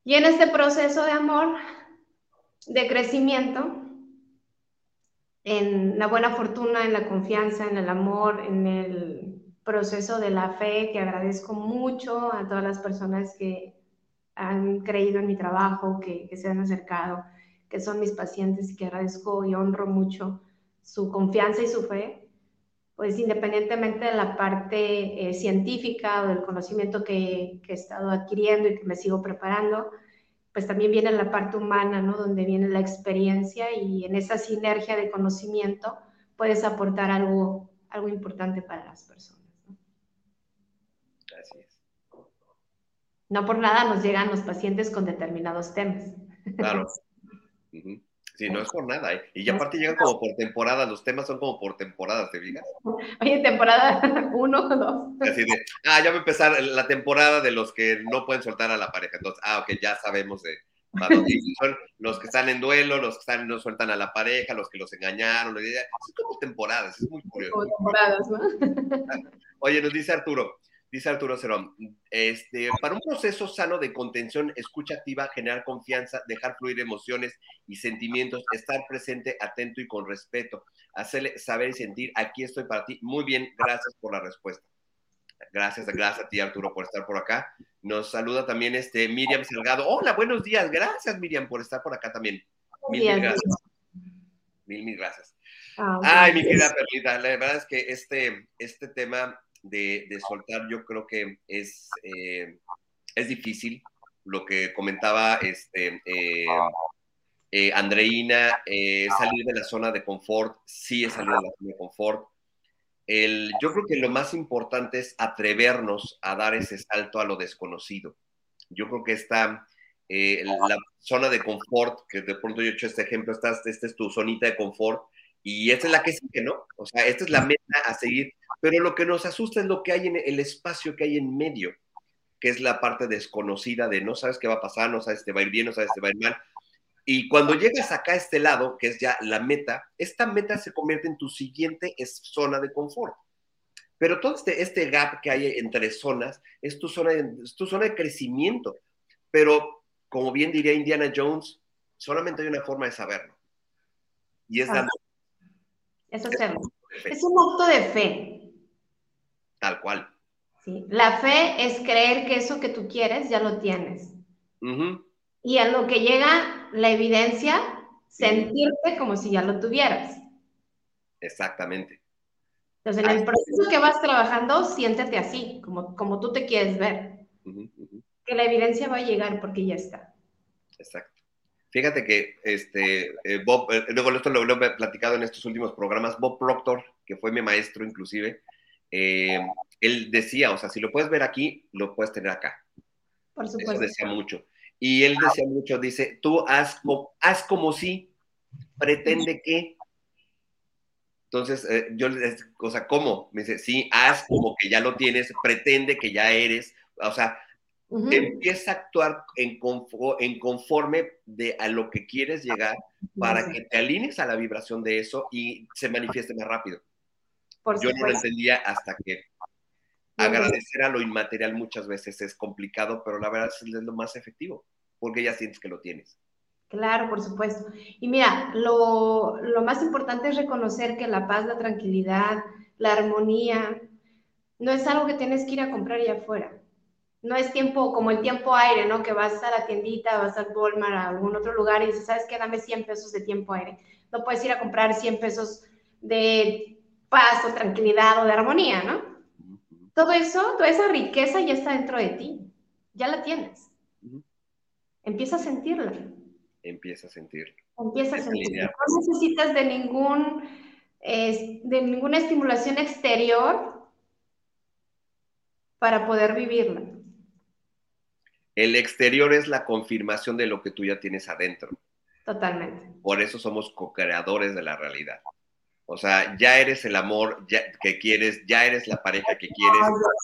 Y en este proceso de amor, de crecimiento, en la buena fortuna, en la confianza, en el amor, en el proceso de la fe, que agradezco mucho a todas las personas que han creído en mi trabajo, que, se han acercado, que son mis pacientes y que agradezco y honro mucho su confianza y su fe, pues independientemente de la parte eh, científica o del conocimiento que, que, he estado adquiriendo y que me sigo preparando, pues también viene la parte humana, ¿no? Donde viene la experiencia y en esa sinergia de conocimiento puedes aportar algo, algo importante para las personas. No por nada nos llegan los pacientes con determinados temas. Claro. Sí, no es por nada, ¿eh? Y ya aparte llegan como por temporadas, los temas son como por temporadas, ¿te fijas? Oye, temporada uno o dos. Así de, ah, ya va a empezar la temporada de los que no pueden soltar a la pareja. Entonces, ah, ok, ya sabemos de, son los que están en duelo, los que están, no sueltan a la pareja, los que los engañaron. Son como temporadas, es muy curioso. Como temporadas, ¿no? Oye, nos dice Arturo, Dice Arturo Cerón, este, para un proceso sano de contención, escucha activa, generar confianza, dejar fluir emociones y sentimientos, estar presente, atento y con respeto, hacerle saber y sentir, aquí estoy para ti. Muy bien, gracias por la respuesta. Gracias, gracias a ti Arturo por estar por acá. Nos saluda también este Miriam Salgado. Hola, buenos días. Gracias Miriam por estar por acá también. Mil, mil gracias. Mil, mil gracias. Ah, Ay, mi querida Perlita, la verdad es que este, este tema de, soltar, yo creo que es, eh, es difícil. Lo que comentaba este, eh, Eh, Andreina, eh, salir de la zona de confort, sí es salir de la zona de confort. El, yo creo que lo más importante es atrevernos a dar ese salto a lo desconocido. Yo creo que está eh, la zona de confort, que de pronto yo he hecho este ejemplo, esta, esta es tu zonita de confort, y esta es la que sigue, ¿no? O sea, esta es la meta a seguir, pero lo que nos asusta es lo que hay en el espacio que hay en medio, que es la parte desconocida de no sabes qué va a pasar, no sabes si te va a ir bien, no sabes si te va a ir mal. Y cuando llegas acá a este lado, que es ya la meta, esta meta se convierte en tu siguiente zona de confort. Pero todo este, este gap que hay entre zonas es tu zona, es tu zona de crecimiento. Pero, como bien diría Indiana Jones, solamente hay una forma de saberlo. Y es dando. Es hacerlo. Es un acto de fe. Tal cual. Sí. La fe es creer que eso que tú quieres ya lo tienes. Y a lo que llega la evidencia, sentirte como si ya lo tuvieras. Exactamente. Entonces, en el proceso que vas trabajando, siéntete así, como, como tú te quieres ver. Que la evidencia va a llegar porque ya está. Exacto. Fíjate que este, eh, Bob, eh, luego esto lo, he platicado en estos últimos programas, Bob Proctor, que fue mi maestro inclusive, eh, él decía, o sea, si lo puedes ver aquí, lo puedes tener acá. Por supuesto. Eso decía mucho. Y él decía mucho, dice, tú haz, haz como si, pretende que. Entonces, yo, o sea, ¿cómo? Me dice, sí, haz como que ya lo tienes, pretende que ya eres, o sea, Empieza a actuar en, conforme de a lo que quieres llegar para que te alinees a la vibración de eso y se manifieste más rápido. Yo no lo entendía hasta que agradecer a lo inmaterial muchas veces es complicado, pero la verdad es lo más efectivo, porque ya sientes que lo tienes. Claro, por supuesto. Y mira, lo, lo más importante es reconocer que la paz, la tranquilidad, la armonía, no es algo que tienes que ir a comprar allá afuera no es tiempo como el tiempo aire, ¿no? Que vas a la tiendita, vas al Walmart, a algún otro lugar y dices, ¿sabes qué? Dame 100 pesos de tiempo aire. No puedes ir a comprar 100 pesos de paz o tranquilidad o de armonía, ¿no? Todo eso, toda esa riqueza ya está dentro de ti. Ya la tienes. Empieza a sentirla. Empieza a sentirla. Empieza a sentirla. No necesitas de ningún, de ninguna estimulación exterior para poder vivirla. El exterior es la confirmación de lo que tú ya tienes adentro. Totalmente. Por eso somos co-creadores de la realidad. O sea, ya eres el amor que quieres, ya eres la pareja que quieres,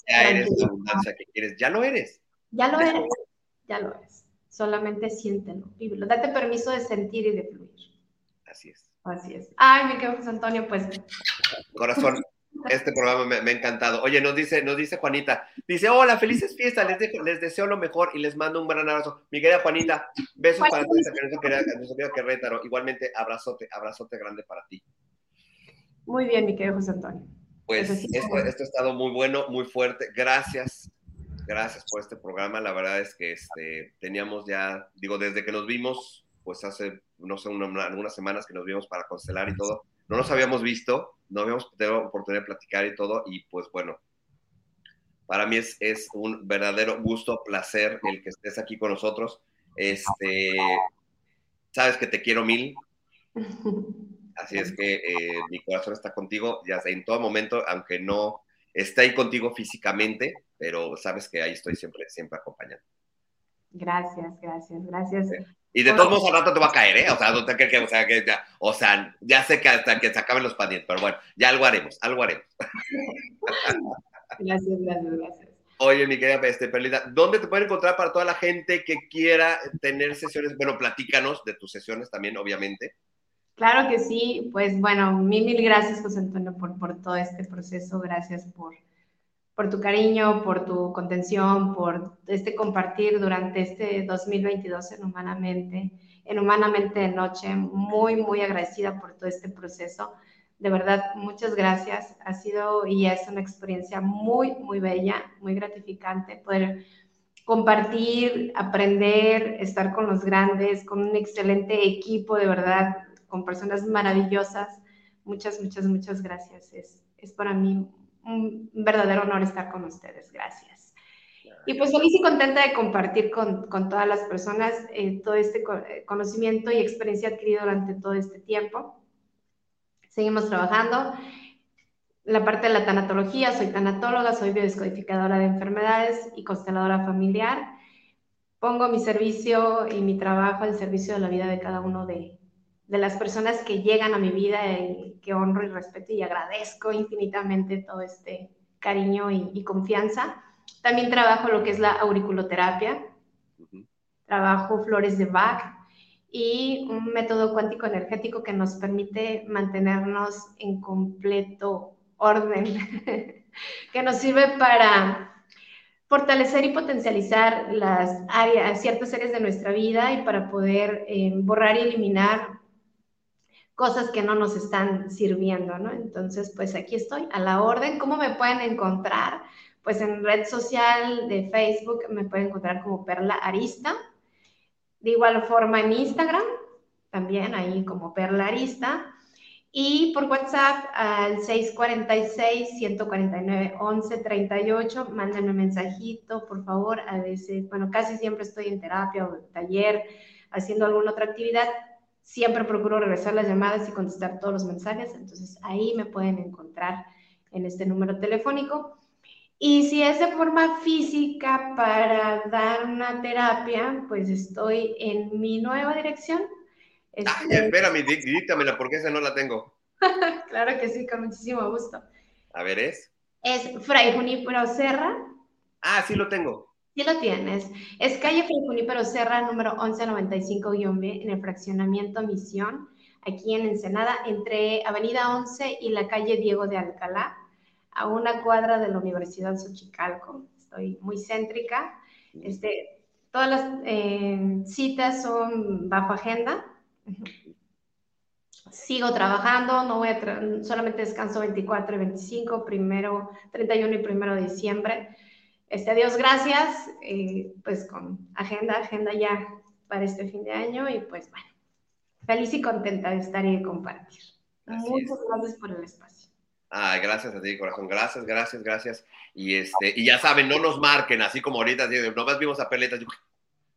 ya eres la abundancia que quieres, ya lo eres. Ya lo eres, ya lo eres. Solamente siéntelo, vívelo. Date permiso de sentir y de fluir. Así es. Así es. Ay, mi querido José Antonio, pues. Corazón, este programa me, ha encantado. Oye, nos dice, nos dice Juanita, dice, hola, felices fiestas, les, les deseo lo mejor y les mando un gran abrazo. Mi querida Juanita, besos para ti, nuestro querido Igualmente, abrazote, abrazote grande para ti. Muy bien, mi querido José Antonio. Pues esto, esto ha estado muy bueno, muy fuerte. Gracias, gracias por este programa. La verdad es que este, teníamos ya, digo, desde que nos vimos, pues hace, no sé, algunas semanas que nos vimos para constelar y todo, no nos habíamos visto no habíamos tenido oportunidad de platicar y todo, y pues bueno, para mí es, es un verdadero gusto, placer el que estés aquí con nosotros. Este, sabes que te quiero mil. Así es que eh, mi corazón está contigo, ya sea, en todo momento, aunque no esté ahí contigo físicamente, pero sabes que ahí estoy siempre, siempre acompañando. Gracias, gracias, gracias. Y de todos modos al rato te va a caer, ¿eh? O sea, no te que, o sea, que ya, o sea, ya sé que hasta que se acaben los pendientes, pero bueno, ya algo haremos, algo haremos. Gracias, gracias, gracias. Oye, mi querida este, Perlita, ¿dónde te pueden encontrar para toda la gente que quiera tener sesiones? Bueno, platícanos de tus sesiones también, obviamente. Claro que sí, pues bueno, mil, mil gracias, José Antonio, por, por todo este proceso. Gracias por, por tu cariño, por tu contención, por este compartir durante este 2022 en Humanamente, en Humanamente de Noche. Muy, muy agradecida por todo este proceso. De verdad, muchas gracias. Ha sido y es una experiencia muy, muy bella, muy gratificante poder compartir, aprender, estar con los grandes, con un excelente equipo, de verdad, con personas maravillosas. Muchas, muchas, muchas gracias. Es, es para mí un verdadero honor estar con ustedes. Gracias. Y pues feliz y contenta de compartir con, con todas las personas eh, todo este eh, conocimiento y experiencia adquirido durante todo este tiempo. Seguimos trabajando. La parte de la tanatología, soy tanatóloga, soy biodescodificadora de enfermedades y consteladora familiar. Pongo mi servicio y mi trabajo al servicio de la vida de cada uno de, de las personas que llegan a mi vida y que honro y respeto y agradezco infinitamente todo este cariño y, y confianza. También trabajo lo que es la auriculoterapia, trabajo flores de Bach y un método cuántico energético que nos permite mantenernos en completo orden, que nos sirve para fortalecer y potencializar las áreas, ciertas áreas de nuestra vida y para poder eh, borrar y eliminar cosas que no nos están sirviendo, ¿no? Entonces, pues aquí estoy, a la orden. ¿Cómo me pueden encontrar? Pues en red social de Facebook me pueden encontrar como Perla Arista. De igual forma en Instagram, también ahí como Perla Arista. Y por WhatsApp al 646-149-1138, mándenme un mensajito, por favor. A veces, bueno, casi siempre estoy en terapia o taller, haciendo alguna otra actividad siempre procuro regresar las llamadas y contestar todos los mensajes, entonces ahí me pueden encontrar en este número telefónico. Y si es de forma física para dar una terapia, pues estoy en mi nueva dirección. Ay, espérame, díctamela, porque esa no la tengo. claro que sí, con muchísimo gusto. A ver, ¿es? Es Fray Junípero Serra. Ah, sí lo tengo. Sí lo tienes. Es calle Junípero Serra, número 1195-B, en el fraccionamiento Misión, aquí en Ensenada, entre Avenida 11 y la calle Diego de Alcalá, a una cuadra de la Universidad Xochicalco. Estoy muy céntrica. Este, todas las eh, citas son bajo agenda. Sigo trabajando, no voy a solamente descanso 24 y 25, primero, 31 y primero de diciembre este, adiós, gracias, eh, pues con agenda, agenda ya para este fin de año y pues bueno, feliz y contenta de estar y de compartir. Muchas gracias por el espacio. Ah, gracias a ti, corazón. Gracias, gracias, gracias. Y este, y ya saben, no nos marquen, así como ahorita, nomás vimos a Peleta.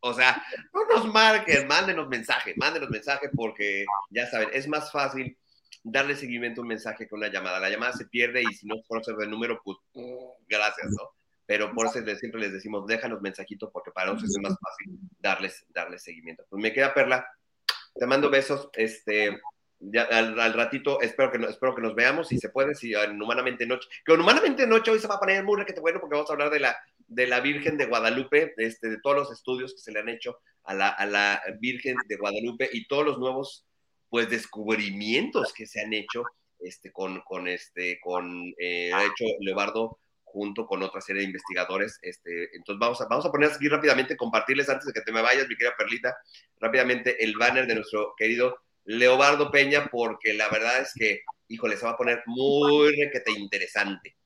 O sea, no nos marquen, mándenos mensaje, mándenos mensaje, porque ya saben, es más fácil darle seguimiento a un mensaje que una llamada. La llamada se pierde y si no conoces el número, pues gracias, ¿no? Pero por eso siempre les decimos, déjanos mensajitos porque para nosotros es más fácil darles, darles seguimiento. Pues me queda Perla, te mando besos, este, ya, al, ratito espero que, espero que nos veamos, si se puede, si en Humanamente Noche, que en Humanamente Noche hoy se va a poner muy requete bueno porque vamos a hablar de la, de la Virgen de Guadalupe, este, de todos los estudios que se le han hecho a la, a la Virgen de Guadalupe y todos los nuevos, pues, descubrimientos que se han hecho, este, con, con este, con, eh, ha hecho Leobardo junto con otra serie de investigadores. Este, entonces vamos a, vamos a poner aquí rápidamente, compartirles antes de que te me vayas, mi querida Perlita, rápidamente el banner de nuestro querido Leobardo Peña, porque la verdad es que, híjole, se va a poner muy requete interesante.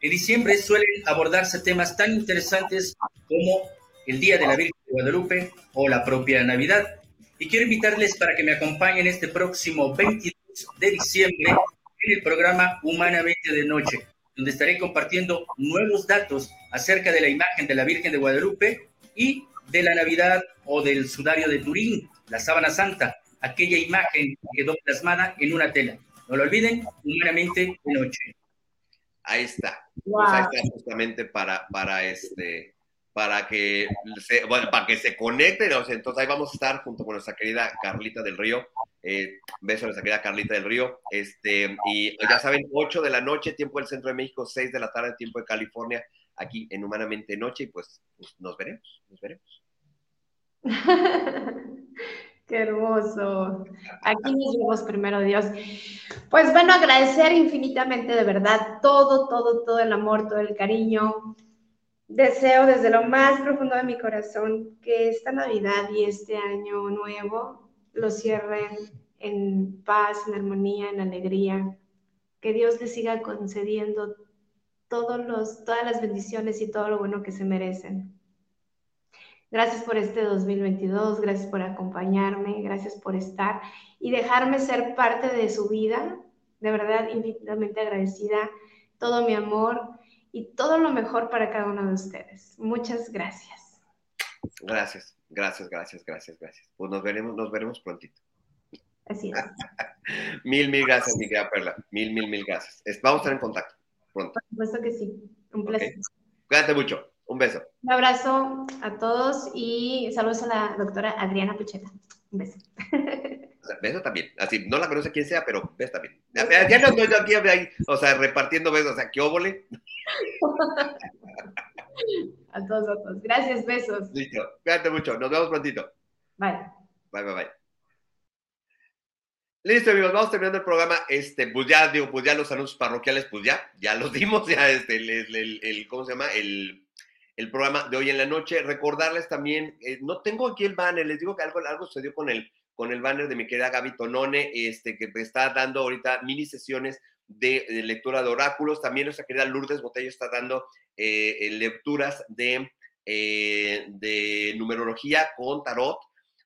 En diciembre suelen abordarse temas tan interesantes como el Día de la Virgen de Guadalupe o la propia Navidad. Y quiero invitarles para que me acompañen este próximo 22 de diciembre el programa Humanamente de Noche, donde estaré compartiendo nuevos datos acerca de la imagen de la Virgen de Guadalupe y de la Navidad o del sudario de Turín, la sábana santa, aquella imagen que quedó plasmada en una tela. No lo olviden, Humanamente de Noche. Ahí está. Pues ahí está justamente para, para este para que se, bueno, para que se conecten. entonces ahí vamos a estar junto con nuestra querida Carlita del Río. Eh, beso a nuestra querida Carlita del Río. Este, y ya saben, 8 de la noche, tiempo del centro de México, 6 de la tarde, tiempo de California, aquí en Humanamente Noche. Y pues, pues nos veremos, nos veremos. Qué hermoso. Aquí nos vemos primero, Dios. Pues bueno, agradecer infinitamente de verdad todo, todo, todo el amor, todo el cariño Deseo desde lo más profundo de mi corazón que esta Navidad y este año nuevo lo cierren en paz, en armonía, en alegría. Que Dios les siga concediendo todos los, todas las bendiciones y todo lo bueno que se merecen. Gracias por este 2022, gracias por acompañarme, gracias por estar y dejarme ser parte de su vida. De verdad, infinitamente agradecida. Todo mi amor y todo lo mejor para cada uno de ustedes. Muchas gracias. Gracias, gracias, gracias, gracias, gracias. Pues nos veremos, nos veremos prontito. Así es. mil, mil gracias, mi querida Perla. Mil, mil, mil gracias. Vamos a estar en contacto pronto. Por supuesto que sí. Un placer. Cuídate mucho. Un beso. Un abrazo a todos y saludos a la doctora Adriana Pucheta. Un beso. beso también. Así, no la conoce quién sea, pero beso también. Ya, no estoy aquí, ahí, o sea, repartiendo besos. O sea, ¿qué óvole? a todos, a todos. Gracias, besos. Listo. Cuídate mucho. Nos vemos prontito. Bye. Bye, bye, bye. Listo, amigos, vamos terminando el programa. Este, pues ya digo, pues ya los anuncios parroquiales, pues ya, ya los dimos, ya este, el, el, ¿cómo se llama? El, el, programa de hoy en la noche. Recordarles también, eh, no tengo aquí el banner, les digo que algo, algo sucedió con el, con el banner de mi querida Gaby Tonone, este, que está dando ahorita mini sesiones de, lectura de oráculos. También nuestra querida Lourdes Botello está dando eh, lecturas de, eh, de numerología con tarot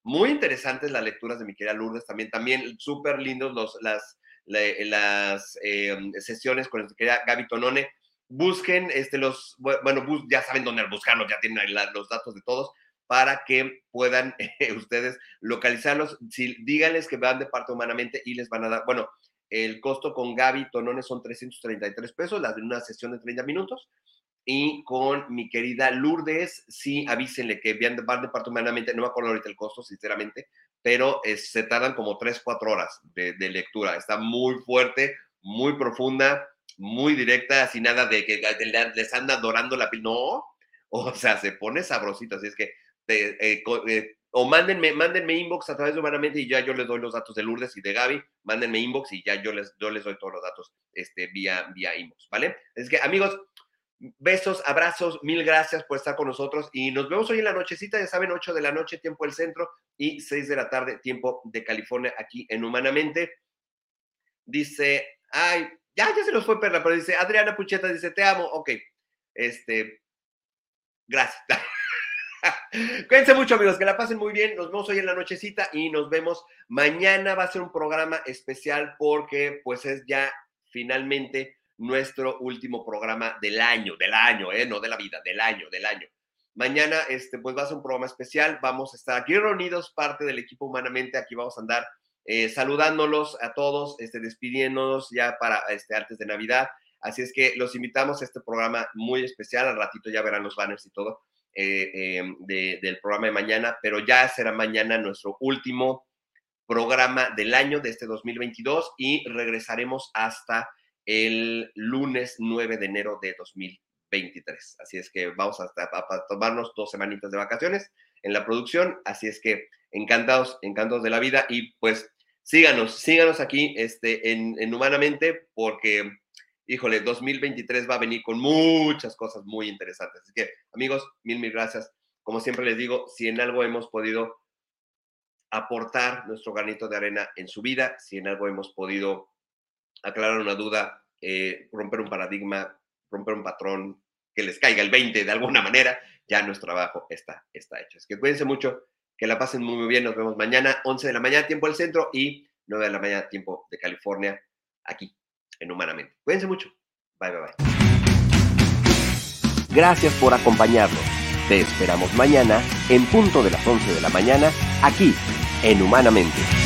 muy interesantes las lecturas de mi querida Lourdes también, también súper lindos los, las, las em, sesiones con mi querida Gaby Tonone. Busquen, este, los, bueno, ya saben dónde buscarlos, ya tienen los datos de todos para que puedan ustedes localizarlos. Si, díganles que van de parte humanamente y les van a dar, bueno, el costo con Gaby Tonone son 333 pesos, las de una sesión de 30 minutos y con mi querida Lourdes, sí, avísenle que van de parte humanamente, no me acuerdo ahorita el costo, sinceramente, pero eh, se tardan como 3, 4 horas de, lectura. Está muy fuerte, muy profunda, muy directa, así nada de que les anda adorando la piel. No, o sea, se pone sabrosito, así es que eh, eh, o mándenme, mándenme inbox a través de Humanamente y ya yo les doy los datos de Lourdes y de Gaby, mándenme inbox y ya yo les, yo les doy todos los datos este, vía, vía inbox, ¿vale? Es que amigos, Besos, abrazos, mil gracias por estar con nosotros y nos vemos hoy en la nochecita, ya saben, 8 de la noche, tiempo del centro y 6 de la tarde, tiempo de California, aquí en Humanamente. Dice, ay, ya, ya se nos fue Perla, pero dice, Adriana Pucheta dice, te amo, ok, este, gracias. Cuídense mucho, amigos, que la pasen muy bien. Nos vemos hoy en la nochecita y nos vemos mañana. Va a ser un programa especial porque, pues, es ya finalmente nuestro último programa del año, del año, ¿eh? no de la vida, del año, del año. Mañana, este, pues va a ser un programa especial. Vamos a estar aquí reunidos, parte del equipo humanamente. Aquí vamos a andar eh, saludándolos a todos, este, despidiéndonos ya para este, antes de Navidad. Así es que los invitamos a este programa muy especial. Al ratito ya verán los banners y todo eh, em, del programa de mañana, pero ya será mañana nuestro último programa del año de este 2022 y regresaremos hasta el lunes 9 de enero de 2023. Así es que vamos a, tomarnos dos semanitas de vacaciones en la producción. Así es que encantados, encantados de la vida y pues síganos, síganos aquí este, en, Humanamente porque, híjole, 2023 va a venir con muchas cosas muy interesantes. Así que, amigos, mil, mil gracias. Como siempre les digo, si en algo hemos podido aportar nuestro granito de arena en su vida, si en algo hemos podido aclarar una duda, eh, romper un paradigma, romper un patrón, que les caiga el 20 de alguna manera, ya nuestro trabajo está, está hecho. Es que cuídense mucho, que la pasen muy, muy bien. Nos vemos mañana, 11 de la mañana, tiempo del centro, y 9 de la mañana, tiempo de California, aquí en Humanamente. Cuídense mucho. Bye, bye, bye. Gracias por acompañarnos. Te esperamos mañana en punto de las 11 de la mañana, aquí en Humanamente.